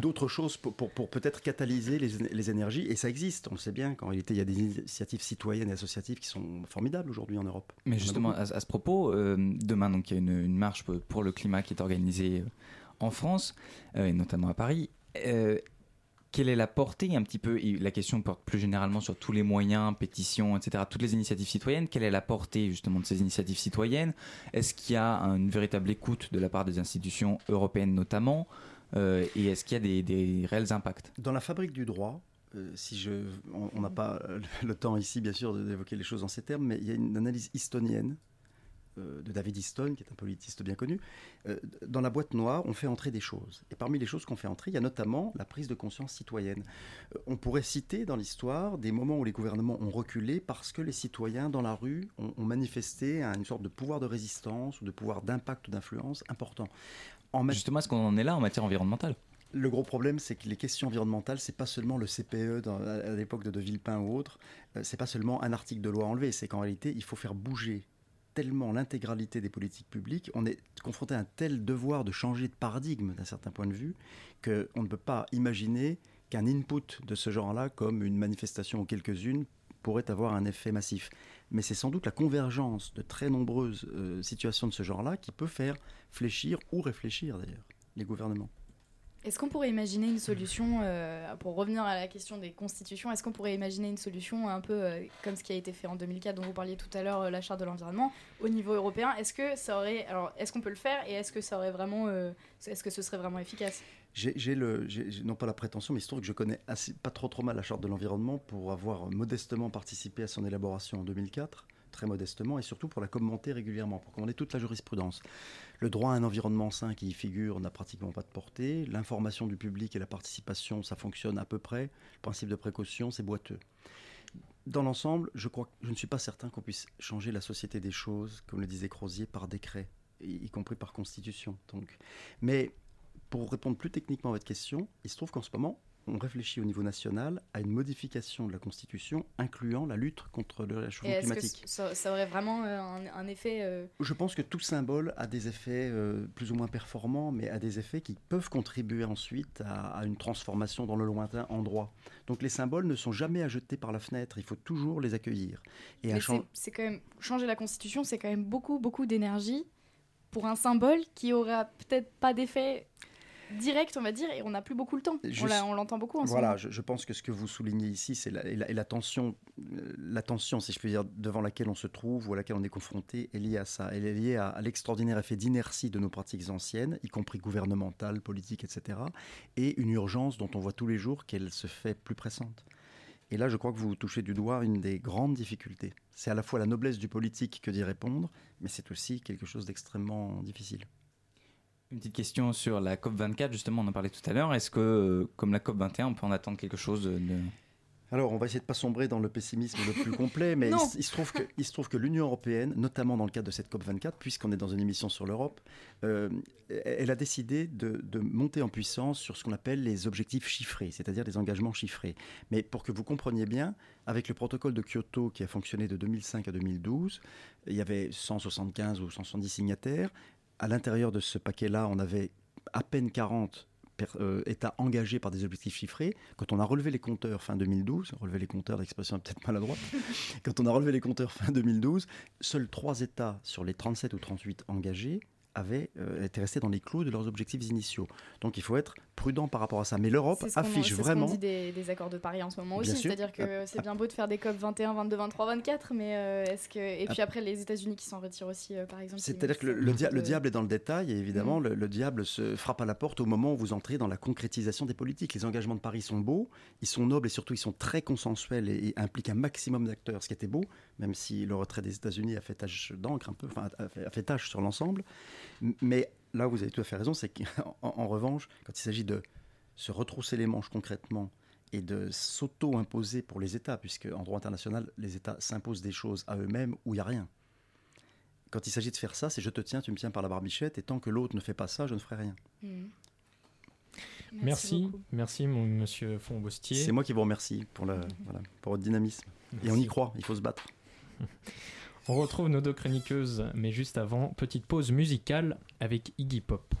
d'autres choses pour, peut-être catalyser les, énergies. Et ça existe, on le sait bien, qu'en réalité, il y a des initiatives citoyennes et associatives qui sont formidables aujourd'hui en Europe. Mais justement, à, ce propos, euh, demain, donc, il y a une, marche pour le climat qui est organisée euh, en France, et notamment à Paris quelle est la portée un petit peu, la question porte plus généralement sur tous les moyens, pétitions, etc., toutes les initiatives citoyennes, quelle est la portée justement de ces initiatives citoyennes? Est-ce qu'il y a une véritable écoute de la part des institutions européennes notamment? Euh, Et est-ce qu'il y a des, réels impacts? Dans la fabrique du droit, euh, si je, on n'a pas le temps ici bien sûr d'évoquer les choses en ces termes, mais il y a une analyse histonienne euh, de David Easton, qui est un politiste bien connu, euh, dans la boîte noire, on fait entrer des choses. Et parmi les choses qu'on fait entrer, il y a notamment la prise de conscience citoyenne. Euh, on pourrait citer dans l'histoire des moments où les gouvernements ont reculé parce que les citoyens dans la rue ont, manifesté une sorte de pouvoir de résistance ou de pouvoir d'impact ou d'influence important. Justement, est-ce qu'on en est là en matière environnementale? Le gros problème, c'est que les questions environnementales, c'est pas seulement le CPE à l'époque de De Villepin ou autre, c'est pas seulement un article de loi enlevé, c'est qu'en réalité, il faut faire bouger tellement l'intégralité des politiques publiques, on est confronté à un tel devoir de changer de paradigme d'un certain point de vue, qu'on ne peut pas imaginer qu'un input de ce genre-là, comme une manifestation ou quelques-unes, pourrait avoir un effet massif. Mais c'est sans doute la convergence de très nombreuses euh, situations de ce genre-là qui peut faire fléchir ou réfléchir d'ailleurs les gouvernements. Est-ce qu'on pourrait imaginer une solution, euh, pour revenir à la question des constitutions, est-ce qu'on pourrait imaginer une solution un peu euh, comme ce qui a été fait en 2004, dont vous parliez tout à l'heure, euh, la charte de l'environnement, au niveau européen? Est-ce que ça aurait, alors est-ce qu'on peut le faire et est-ce que ça aurait vraiment, est-ce que ce serait vraiment efficace? J'ai le, non pas la prétention, mais il se trouve que je connais assez, pas trop trop mal la charte de l'environnement pour avoir modestement participé à son élaboration en 2004 très modestement, et surtout pour la commenter régulièrement, pour commander toute la jurisprudence. Le droit à un environnement sain qui y figure n'a pratiquement pas de portée. L'information du public et la participation, ça fonctionne à peu près. Le principe de précaution, c'est boiteux. Dans l'ensemble, je je ne suis pas certain qu'on puisse changer la société des choses, comme le disait Crozier, par décret, y compris par constitution. Donc. Mais pour répondre plus techniquement à votre question, il se trouve qu'en ce moment, on réfléchit au niveau national à une modification de la Constitution incluant la lutte contre le réchauffement climatique. Que ça, aurait vraiment euh, un, effet euh, Je pense que tout symbole a des effets euh, plus ou moins performants, mais a des effets qui peuvent contribuer ensuite à, une transformation dans le lointain en droit. Donc les symboles ne sont jamais à jeter par la fenêtre, il faut toujours les accueillir. Et c'est quand même changer la Constitution, c'est quand même beaucoup beaucoup d'énergie pour un symbole qui aura peut-être pas d'effet direct, on va dire, et on n'a plus beaucoup le temps. on l'entend beaucoup en Voilà, je, je, pense que ce que vous soulignez ici, c'est la, la, tension, euh, la tension, si je peux dire, devant laquelle on se trouve ou à laquelle on est confronté, est liée à ça. Elle est liée à, l'extraordinaire effet d'inertie de nos pratiques anciennes, y compris gouvernementales, politiques, etc., et une urgence dont on voit tous les jours qu'elle se fait plus pressante. Et là, je crois que vous touchez du doigt une des grandes difficultés. C'est à la fois la noblesse du politique que d'y répondre, mais c'est aussi quelque chose d'extrêmement difficile. Une petite question sur la COP24, justement, on en parlait tout à l'heure. Est-ce que, euh, comme la COP21, on peut en attendre quelque chose de... Alors, on va essayer de pas sombrer dans le pessimisme le plus complet, mais il, se trouve que, il se trouve que l'Union européenne, notamment dans le cadre de cette COP24, puisqu'on est dans une émission sur l'Europe, euh, elle a décidé de, de, monter en puissance sur ce qu'on appelle les objectifs chiffrés, c'est-à-dire les engagements chiffrés. Mais pour que vous compreniez bien, avec le protocole de Kyoto qui a fonctionné de 2005 à 2012, il y avait 175 ou 170 signataires à l'intérieur de ce paquet-là, on avait à peine 40 euh, États engagés par des objectifs chiffrés. Quand on a relevé les compteurs fin 2012, relevé les compteurs, peut-être maladroite, quand on a relevé les compteurs fin 2012, seuls 3 États sur les 37 ou 38 engagés avaient euh, été restés dans les clous de leurs objectifs initiaux. Donc il faut être prudent par rapport à ça. Mais l'Europe affiche vraiment. C'est ce qu'on dit des, accords de Paris en ce moment aussi. C'est-à-dire que euh, c'est bien beau de faire des COP 21, 22, 23, 24, mais euh, est-ce que. Et puis après, les États-Unis qui s'en retirent aussi, par exemple. C'est-à-dire que le, diable est dans le détail, et évidemment, mm. le, diable se frappe à la porte au moment où vous entrez dans la concrétisation des politiques. Les engagements de Paris sont beaux, ils sont nobles et surtout ils sont très consensuels et, et impliquent un maximum d'acteurs, ce qui était beau, même si le retrait des États-Unis a fait tâche d'encre un peu, enfin, a fait tâche sur l'ensemble. Mais là, vous avez tout à fait raison, c'est qu'en revanche, quand il s'agit de se retrousser les manches concrètement et de s'auto-imposer pour les États, puisque en droit international, les États s'imposent des choses à eux-mêmes où il n'y a rien. Quand il s'agit de faire ça, c'est je te tiens, tu me tiens par la barbichette, et tant que l'autre ne fait pas ça, je ne ferai rien. Mmh. Merci, merci, mon monsieur Fonbostier. C'est moi qui vous remercie pour, le, pour votre dynamisme. Et on y croit, il faut se battre. On retrouve nos deux chroniqueuses, mais juste avant, petite pause musicale avec Iggy Pop.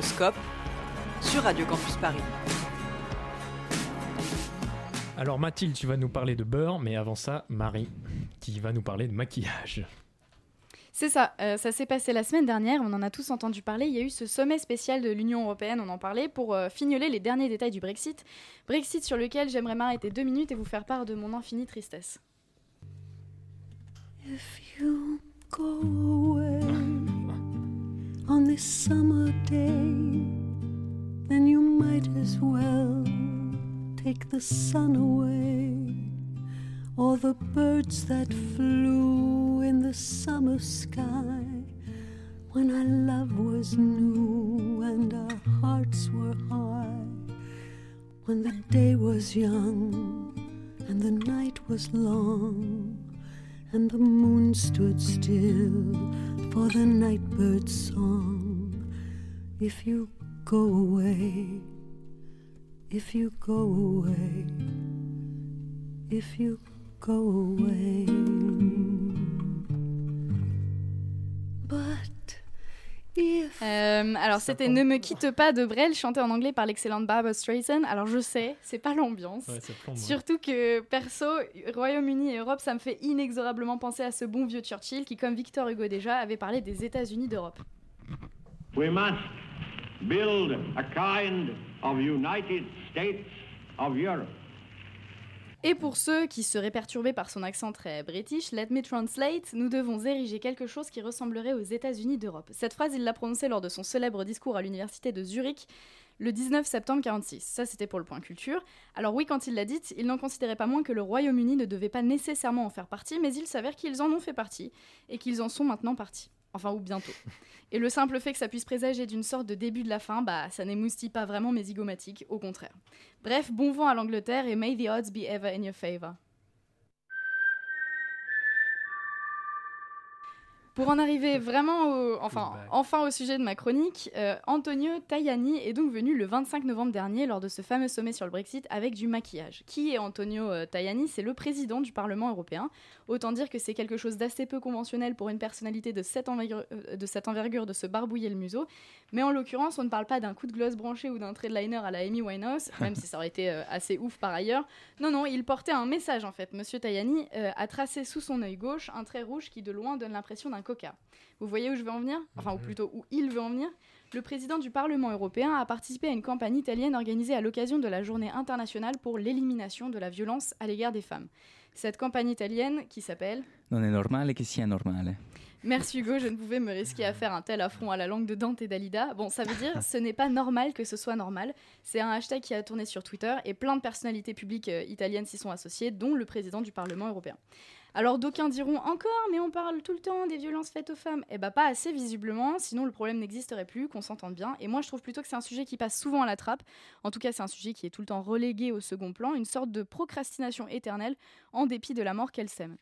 Sur Radio Campus Paris. Alors Mathilde, tu vas nous parler de beurre, mais avant ça, Marie, qui va nous parler de maquillage. C'est ça, euh, ça s'est passé la semaine dernière, on en a tous entendu parler, il y a eu ce sommet spécial de l'Union Européenne, on en parlait, pour euh, fignoler les derniers détails du Brexit. Brexit sur lequel j'aimerais m'arrêter deux minutes et vous faire part de mon infinie tristesse. If you go away on this summer day, then you might as well take the sun away, or the birds that flew in the summer sky when our love was new and our hearts were high, when the day was young and the night was long and the moon stood still for the nightbird's song. If you go away, if you go away, if you go away. Euh, alors c'était Ne me quitte pas de Brel, chanté en anglais par l'excellente Barbara Streisand. Alors je sais, c'est pas l'ambiance. Ouais. Surtout que perso, Royaume-Uni et Europe, ça me fait inexorablement penser à ce bon vieux Churchill qui, comme Victor Hugo déjà, avait parlé des États-Unis d'Europe. We must build a kind of United States of Europe. Et pour ceux qui seraient perturbés par son accent très british, let me translate, nous devons ériger quelque chose qui ressemblerait aux États-Unis d'Europe. Cette phrase, il l'a prononcée lors de son célèbre discours à l'université de Zurich le 19 septembre 46. Ça, c'était pour le point culture. Alors oui, quand il l'a dite, il n'en considérait pas moins que le Royaume-Uni ne devait pas nécessairement en faire partie, mais il s'avère qu'ils en ont fait partie et qu'ils en sont maintenant partis. Enfin, ou bientôt. Et le simple fait que ça puisse présager d'une sorte de début de la fin, bah, ça n'émoustille pas vraiment mes zygomatiques, au contraire. Bref, bon vent à l'Angleterre et may the odds be ever in your favor. Pour en arriver vraiment au, enfin, enfin au sujet de ma chronique, euh, Antonio Tajani est donc venu le 25 novembre dernier lors de ce fameux sommet sur le Brexit avec du maquillage. Qui est Antonio euh, Tajani? C'est le président du Parlement européen. Autant dire que c'est quelque chose d'assez peu conventionnel pour une personnalité de cette, envergure, euh, de cette envergure de se barbouiller le museau. Mais en l'occurrence, on ne parle pas d'un coup de gloss branché ou d'un trait de liner à la Amy Winehouse, même si ça aurait été euh, assez ouf par ailleurs. Non, non, il portait un message en fait. Monsieur Tajani euh, a tracé sous son œil gauche un trait rouge qui de loin donne l'impression d'un coca. Vous voyez où je veux en venir? Enfin, ou plutôt où il veut en venir le président du Parlement européen a participé à une campagne italienne organisée à l'occasion de la journée internationale pour l'élimination de la violence à l'égard des femmes. Cette campagne italienne, qui s'appelle Non è normale che sia normale. Merci Hugo, je ne pouvais me risquer à faire un tel affront à la langue de Dante et Dalida. Bon, ça veut dire ce n'est pas normal que ce soit normal. C'est un hashtag qui a tourné sur Twitter et plein de personnalités publiques euh, italiennes s'y sont associées, dont le président du Parlement européen. Alors d'aucuns diront encore, mais on parle tout le temps des violences faites aux femmes. Eh bah pas assez visiblement, sinon le problème n'existerait plus, qu'on s'entende bien. Et moi je trouve plutôt que c'est un sujet qui passe souvent à la trappe. En tout cas c'est un sujet qui est tout le temps relégué au second plan, une sorte de procrastination éternelle en dépit de la mort qu'elle sème.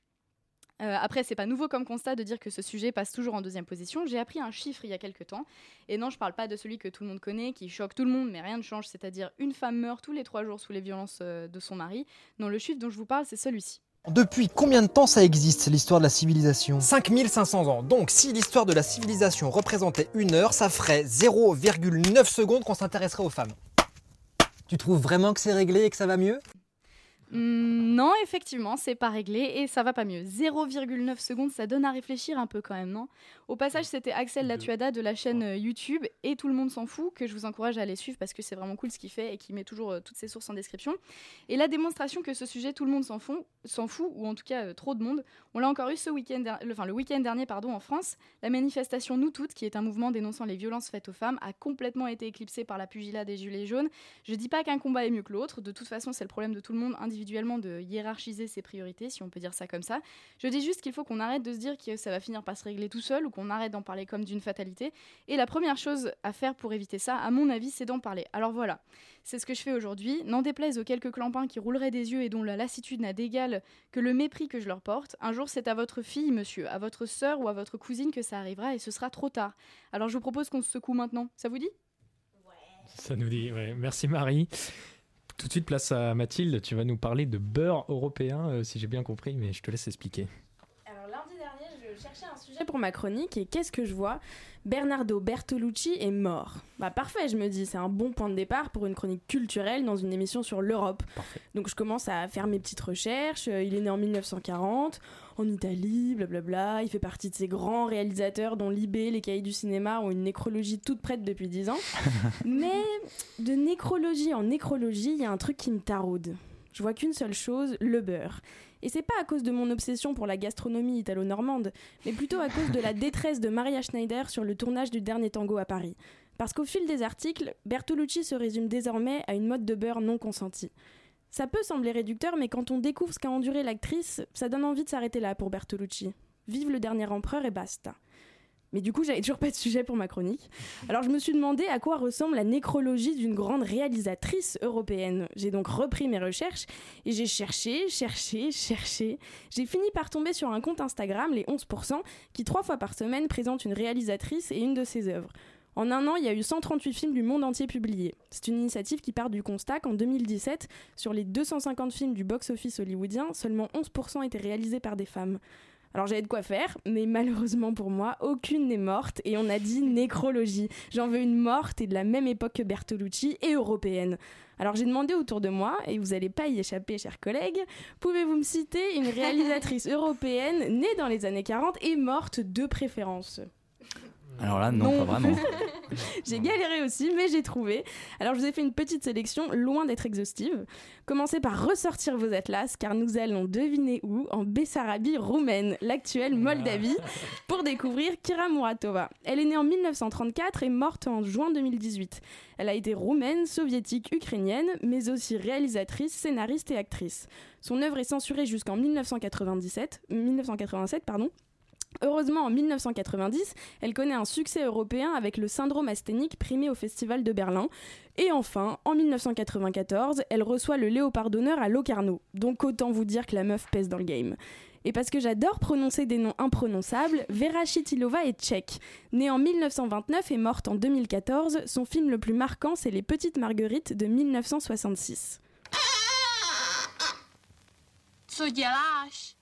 Euh, après, c'est pas nouveau comme constat de dire que ce sujet passe toujours en deuxième position. J'ai appris un chiffre il y a quelques temps, et non, je parle pas de celui que tout le monde connaît, qui choque tout le monde, mais rien ne change, c'est-à-dire une femme meurt tous les trois jours sous les violences euh, de son mari. Non, le chiffre dont je vous parle, c'est celui-ci. Depuis combien de temps ça existe, l'histoire de la civilisation 5500 ans. Donc si l'histoire de la civilisation représentait une heure, ça ferait 0,9 secondes qu'on s'intéresserait aux femmes. Tu trouves vraiment que c'est réglé et que ça va mieux? Non, effectivement, c'est pas réglé et ça va pas mieux. 0,9 secondes, ça donne à réfléchir un peu quand même, non? Au passage, c'était Axel Latuada de la chaîne euh, YouTube et Tout le monde s'en fout, que je vous encourage à aller suivre parce que c'est vraiment cool ce qu'il fait et qui met toujours euh, toutes ses sources en description. Et la démonstration que ce sujet, tout le monde s'en fout, s'en fout, ou en tout cas euh, trop de monde, on l'a encore eu ce week-end, le, enfin, le week-end dernier pardon, en France. La manifestation Nous Toutes, qui est un mouvement dénonçant les violences faites aux femmes, a complètement été éclipsée par la pugilat des gilets jaunes. Je dis pas qu'un combat est mieux que l'autre, de toute façon c'est le problème de tout le monde individuellement de hiérarchiser ses priorités, si on peut dire ça comme ça. Je dis juste qu'il faut qu'on arrête de se dire que ça va finir par se régler tout seul ou qu'on arrête d'en parler comme d'une fatalité. Et la première chose à faire pour éviter ça, à mon avis, c'est d'en parler. Alors voilà, c'est ce que je fais aujourd'hui. N'en déplaise aux quelques clampins qui rouleraient des yeux et dont la lassitude n'a d'égal que le mépris que je leur porte. Un jour, c'est à votre fille, monsieur, à votre sœur ou à votre cousine que ça arrivera et ce sera trop tard. Alors je vous propose qu'on se secoue maintenant. Ça vous dit? Ça nous dit, ouais. Merci Marie. Tout de suite, place à Mathilde. Tu vas nous parler de beurre européen, euh, si j'ai bien compris, mais je te laisse expliquer. Alors lundi dernier, je cherchais un sujet pour ma chronique et qu'est-ce que je vois? Bernardo Bertolucci est mort. Bah parfait, je me dis, c'est un bon point de départ pour une chronique culturelle dans une émission sur l'Europe. Donc je commence à faire mes petites recherches. Euh, Il est né en 1940 en Italie, blablabla. Il fait partie de ces grands réalisateurs dont Libé, les cahiers du cinéma ont une nécrologie toute prête depuis 10 ans. Mais de nécrologie en nécrologie, il y a un truc qui me taraude. Je vois qu'une seule chose, le beurre. Et c'est pas à cause de mon obsession pour la gastronomie italo-normande, mais plutôt à cause de la détresse de Maria Schneider sur le tournage du dernier tango à Paris. Parce qu'au fil des articles, Bertolucci se résume désormais à une mode de beurre non consentie. Ça peut sembler réducteur, mais quand on découvre ce qu'a enduré l'actrice, ça donne envie de s'arrêter là pour Bertolucci. Vive le dernier empereur et basta. Mais du coup, j'avais toujours pas de sujet pour ma chronique. Alors je me suis demandé à quoi ressemble la nécrologie d'une grande réalisatrice européenne. J'ai donc repris mes recherches et j'ai cherché, cherché, cherché. J'ai fini par tomber sur un compte Instagram, les 11%, qui trois fois par semaine présente une réalisatrice et une de ses œuvres. En un an, il y a eu 138 films du monde entier publiés. C'est une initiative qui part du constat qu'en 2017, sur les 250 films du box-office hollywoodien, seulement 11% étaient réalisés par des femmes. Alors j'avais de quoi faire, mais malheureusement pour moi, aucune n'est morte et on a dit nécrologie. J'en veux une morte et de la même époque que Bertolucci et européenne. Alors j'ai demandé autour de moi, et vous n'allez pas y échapper, chers collègues, pouvez-vous me citer une réalisatrice européenne née dans les années 40 et morte de préférence? Alors là, non, Non. pas vraiment. j'ai galéré aussi, mais j'ai trouvé. Alors je vous ai fait une petite sélection, loin d'être exhaustive. Commencez par ressortir vos atlas, car nous allons deviner où, en Bessarabie roumaine, l'actuelle Moldavie, pour découvrir Kira Muratova. Elle est née en 1934 et morte en juin 2018. Elle a été roumaine, soviétique, ukrainienne, mais aussi réalisatrice, scénariste et actrice. Son œuvre est censurée jusqu'en 1997, 1987, pardon, Heureusement, en 1990, elle connaît un succès européen avec le syndrome asthénique primé au Festival de Berlin. Et enfin, en 1994, elle reçoit le Léopard d'honneur à Locarno. Donc autant vous dire que la meuf pèse dans le game. Et parce que j'adore prononcer des noms imprononçables, Vera Chitilova est tchèque. Née en 1929 et morte en 2014, son film le plus marquant, c'est Les Petites Marguerites de 1966. Co děláš?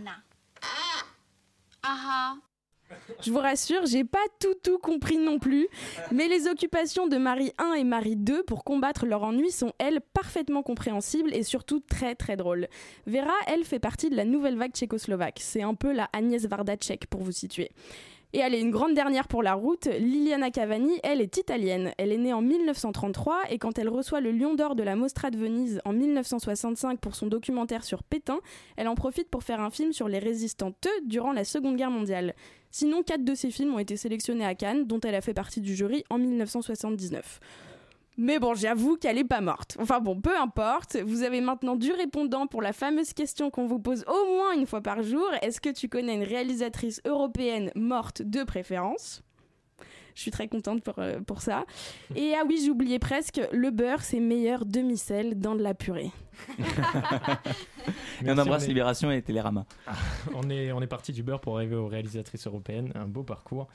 Ne? Aha. Je vous rassure, j'ai pas tout tout compris non plus, mais les occupations de Marie I et Marie II pour combattre leur ennui sont elles parfaitement compréhensibles et surtout très très drôles. Vera, elle fait partie de la nouvelle vague tchécoslovaque, c'est un peu la Agnès Varda tchèque pour vous situer. Et allez, une grande dernière pour la route, Liliana Cavani, elle est italienne. Elle est née en 1933 et quand elle reçoit le Lion d'Or de la Mostra de Venise en 1965 pour son documentaire sur Pétain, elle en profite pour faire un film sur les résistantes durant la Seconde Guerre mondiale. Sinon, quatre de ses films ont été sélectionnés à Cannes, dont elle a fait partie du jury en 1979. Mais bon, j'avoue qu'elle est pas morte. Enfin bon, peu importe. Vous avez maintenant du répondant pour la fameuse question qu'on vous pose au moins une fois par jour. Est-ce que tu connais une réalisatrice européenne morte de préférence? Je suis très contente pour, euh, pour ça. Et ah oui, j'ai oublié presque, le beurre, c'est meilleur demi-sel dans de la purée. Et on Merci, embrasse on est- Libération et Télérama. on est, on est parti du beurre pour arriver aux réalisatrices européennes. Un beau parcours.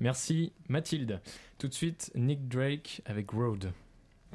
Merci Mathilde. Tout de suite, Nick Drake avec Road.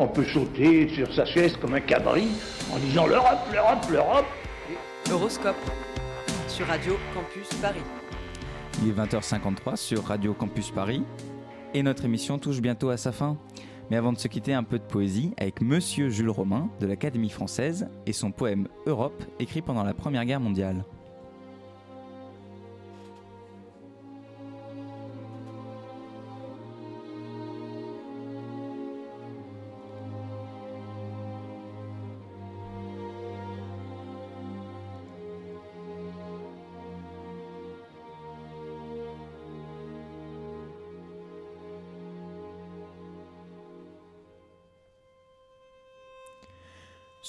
on peut sauter sur sa chaise comme un cabri en disant l'Europe, l'Europe, l'Europe. Euroscope sur Radio Campus Paris. Il est 20h53 sur Radio Campus Paris et notre émission touche bientôt à sa fin. Mais avant de se quitter, un peu de poésie avec Monsieur Jules Romain de l'Académie française et son poème Europe écrit pendant la Première Guerre mondiale.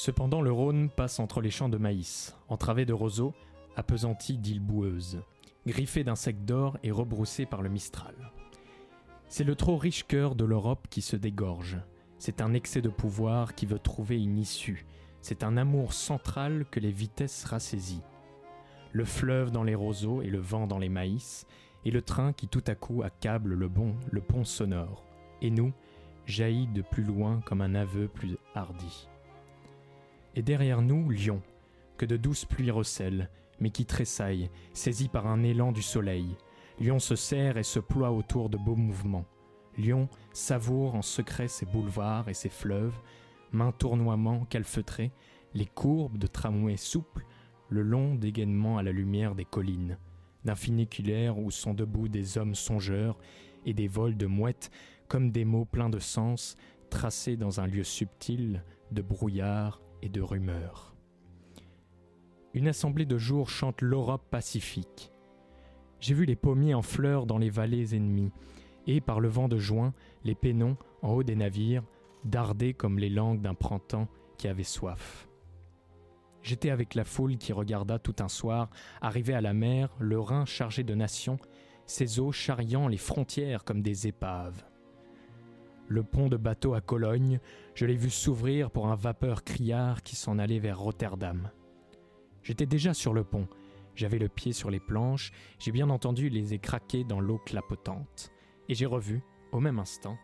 Cependant, le Rhône passe entre les champs de maïs, entravé de roseaux, appesanti d'îles boueuses, griffé d'insectes d'or et rebroussé par le Mistral. C'est le trop riche cœur de l'Europe qui se dégorge. C'est un excès de pouvoir qui veut trouver une issue. C'est un amour central que les vitesses rassaisient. Le fleuve dans les roseaux et le vent dans les maïs, et le train qui tout à coup accable le bon, le pont sonore. Et nous, jaillit de plus loin comme un aveu plus hardi. Et derrière nous, Lyon, que de douces pluies recèlent, mais qui tressaille, saisi par un élan du soleil. Lyon se serre et se ploie autour de beaux mouvements. Lyon savoure en secret ses boulevards et ses fleuves, main tournoiement calfeutrées, les courbes de tramways souples, le long dégainement à la lumière des collines, d'un funiculaire où sont debout des hommes songeurs et des vols de mouettes comme des mots pleins de sens, tracés dans un lieu subtil de brouillard et de rumeurs. Une assemblée de jours chante l'Europe pacifique. J'ai vu les pommiers en fleurs dans les vallées ennemies, et par le vent de juin, les pénons, en haut des navires, dardaient comme les langues d'un printemps qui avait soif. J'étais avec la foule qui regarda tout un soir arriver à la mer le Rhin chargé de nations, ses eaux charriant les frontières comme des épaves. Le pont de bateau à Cologne, je l'ai vu s'ouvrir pour un vapeur criard qui s'en allait vers Rotterdam. J'étais déjà sur le pont, j'avais le pied sur les planches, j'ai bien entendu les craquer dans l'eau clapotante, et j'ai revu, au même instant,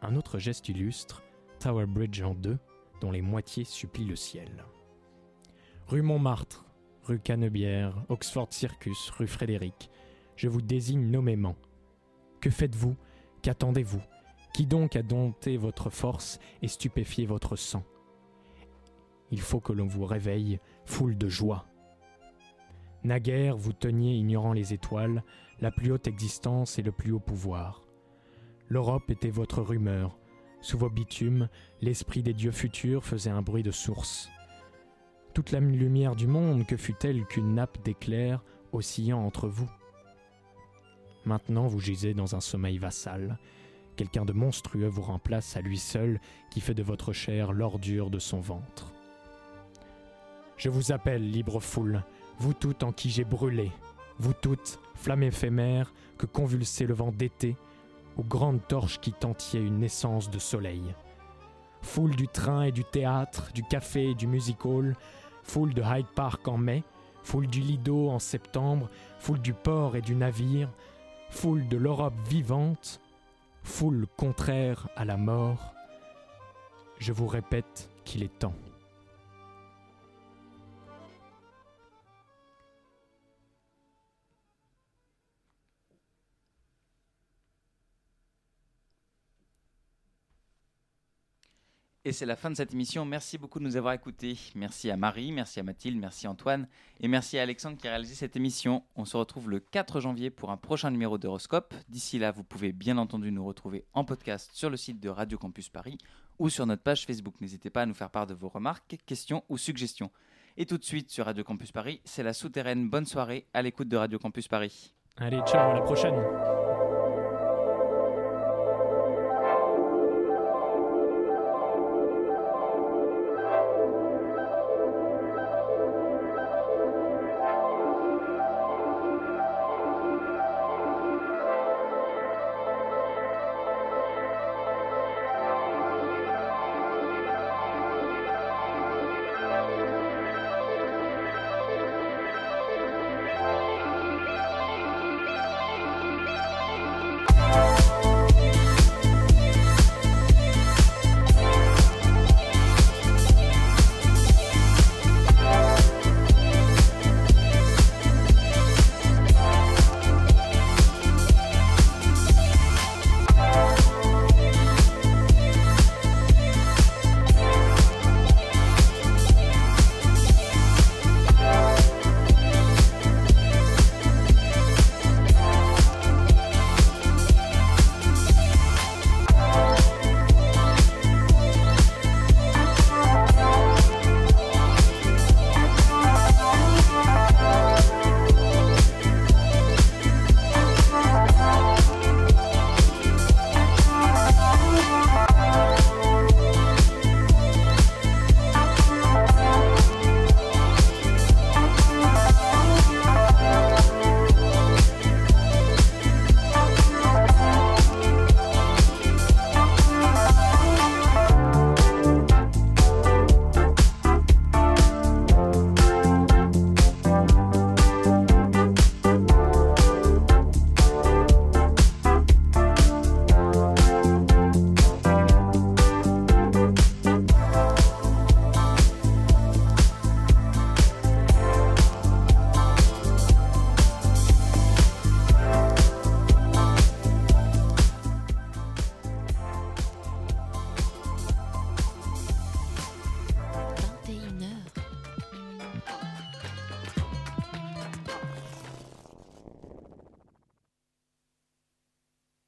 un autre geste illustre, Tower Bridge en deux, dont les moitiés supplient le ciel. Rue Montmartre, rue Canebière, Oxford Circus, rue Frédéric, je vous désigne nommément. Que faites-vous? Qu'attendez-vous? Qui donc a dompté votre force et stupéfié votre sang Il faut que l'on vous réveille, foule de joie. Naguère, vous teniez, ignorant les étoiles, la plus haute existence et le plus haut pouvoir. L'Europe était votre rumeur. Sous vos bitumes, l'esprit des dieux futurs faisait un bruit de source. Toute la lumière du monde, que fut-elle qu'une nappe d'éclairs oscillant entre vous? Maintenant, vous gisez dans un sommeil vassal. Quelqu'un de monstrueux vous remplace à lui seul, qui fait de votre chair l'ordure de son ventre. Je vous appelle, libre foule, vous toutes en qui j'ai brûlé, vous toutes, flamme éphémère que convulsait le vent d'été, aux grandes torches qui tentiaient une naissance de soleil. Foule du train et du théâtre, du café et du music hall, foule de Hyde Park en mai, foule du Lido en septembre, foule du port et du navire, foule de l'Europe vivante, foule contraire à la mort, je vous répète qu'il est temps. Et c'est la fin de cette émission. Merci beaucoup de nous avoir écoutés. Merci à Marie, merci à Mathilde, merci à Antoine et merci à Alexandre qui a réalisé cette émission. On se retrouve le 4 janvier pour un prochain numéro d'Horoscope. D'ici là, vous pouvez bien entendu nous retrouver en podcast sur le site de Radio Campus Paris ou sur notre page Facebook. N'hésitez pas à nous faire part de vos remarques, questions ou suggestions. Et tout de suite sur Radio Campus Paris, c'est la souterraine. Bonne soirée à l'écoute de Radio Campus Paris. Allez, ciao, à la prochaine.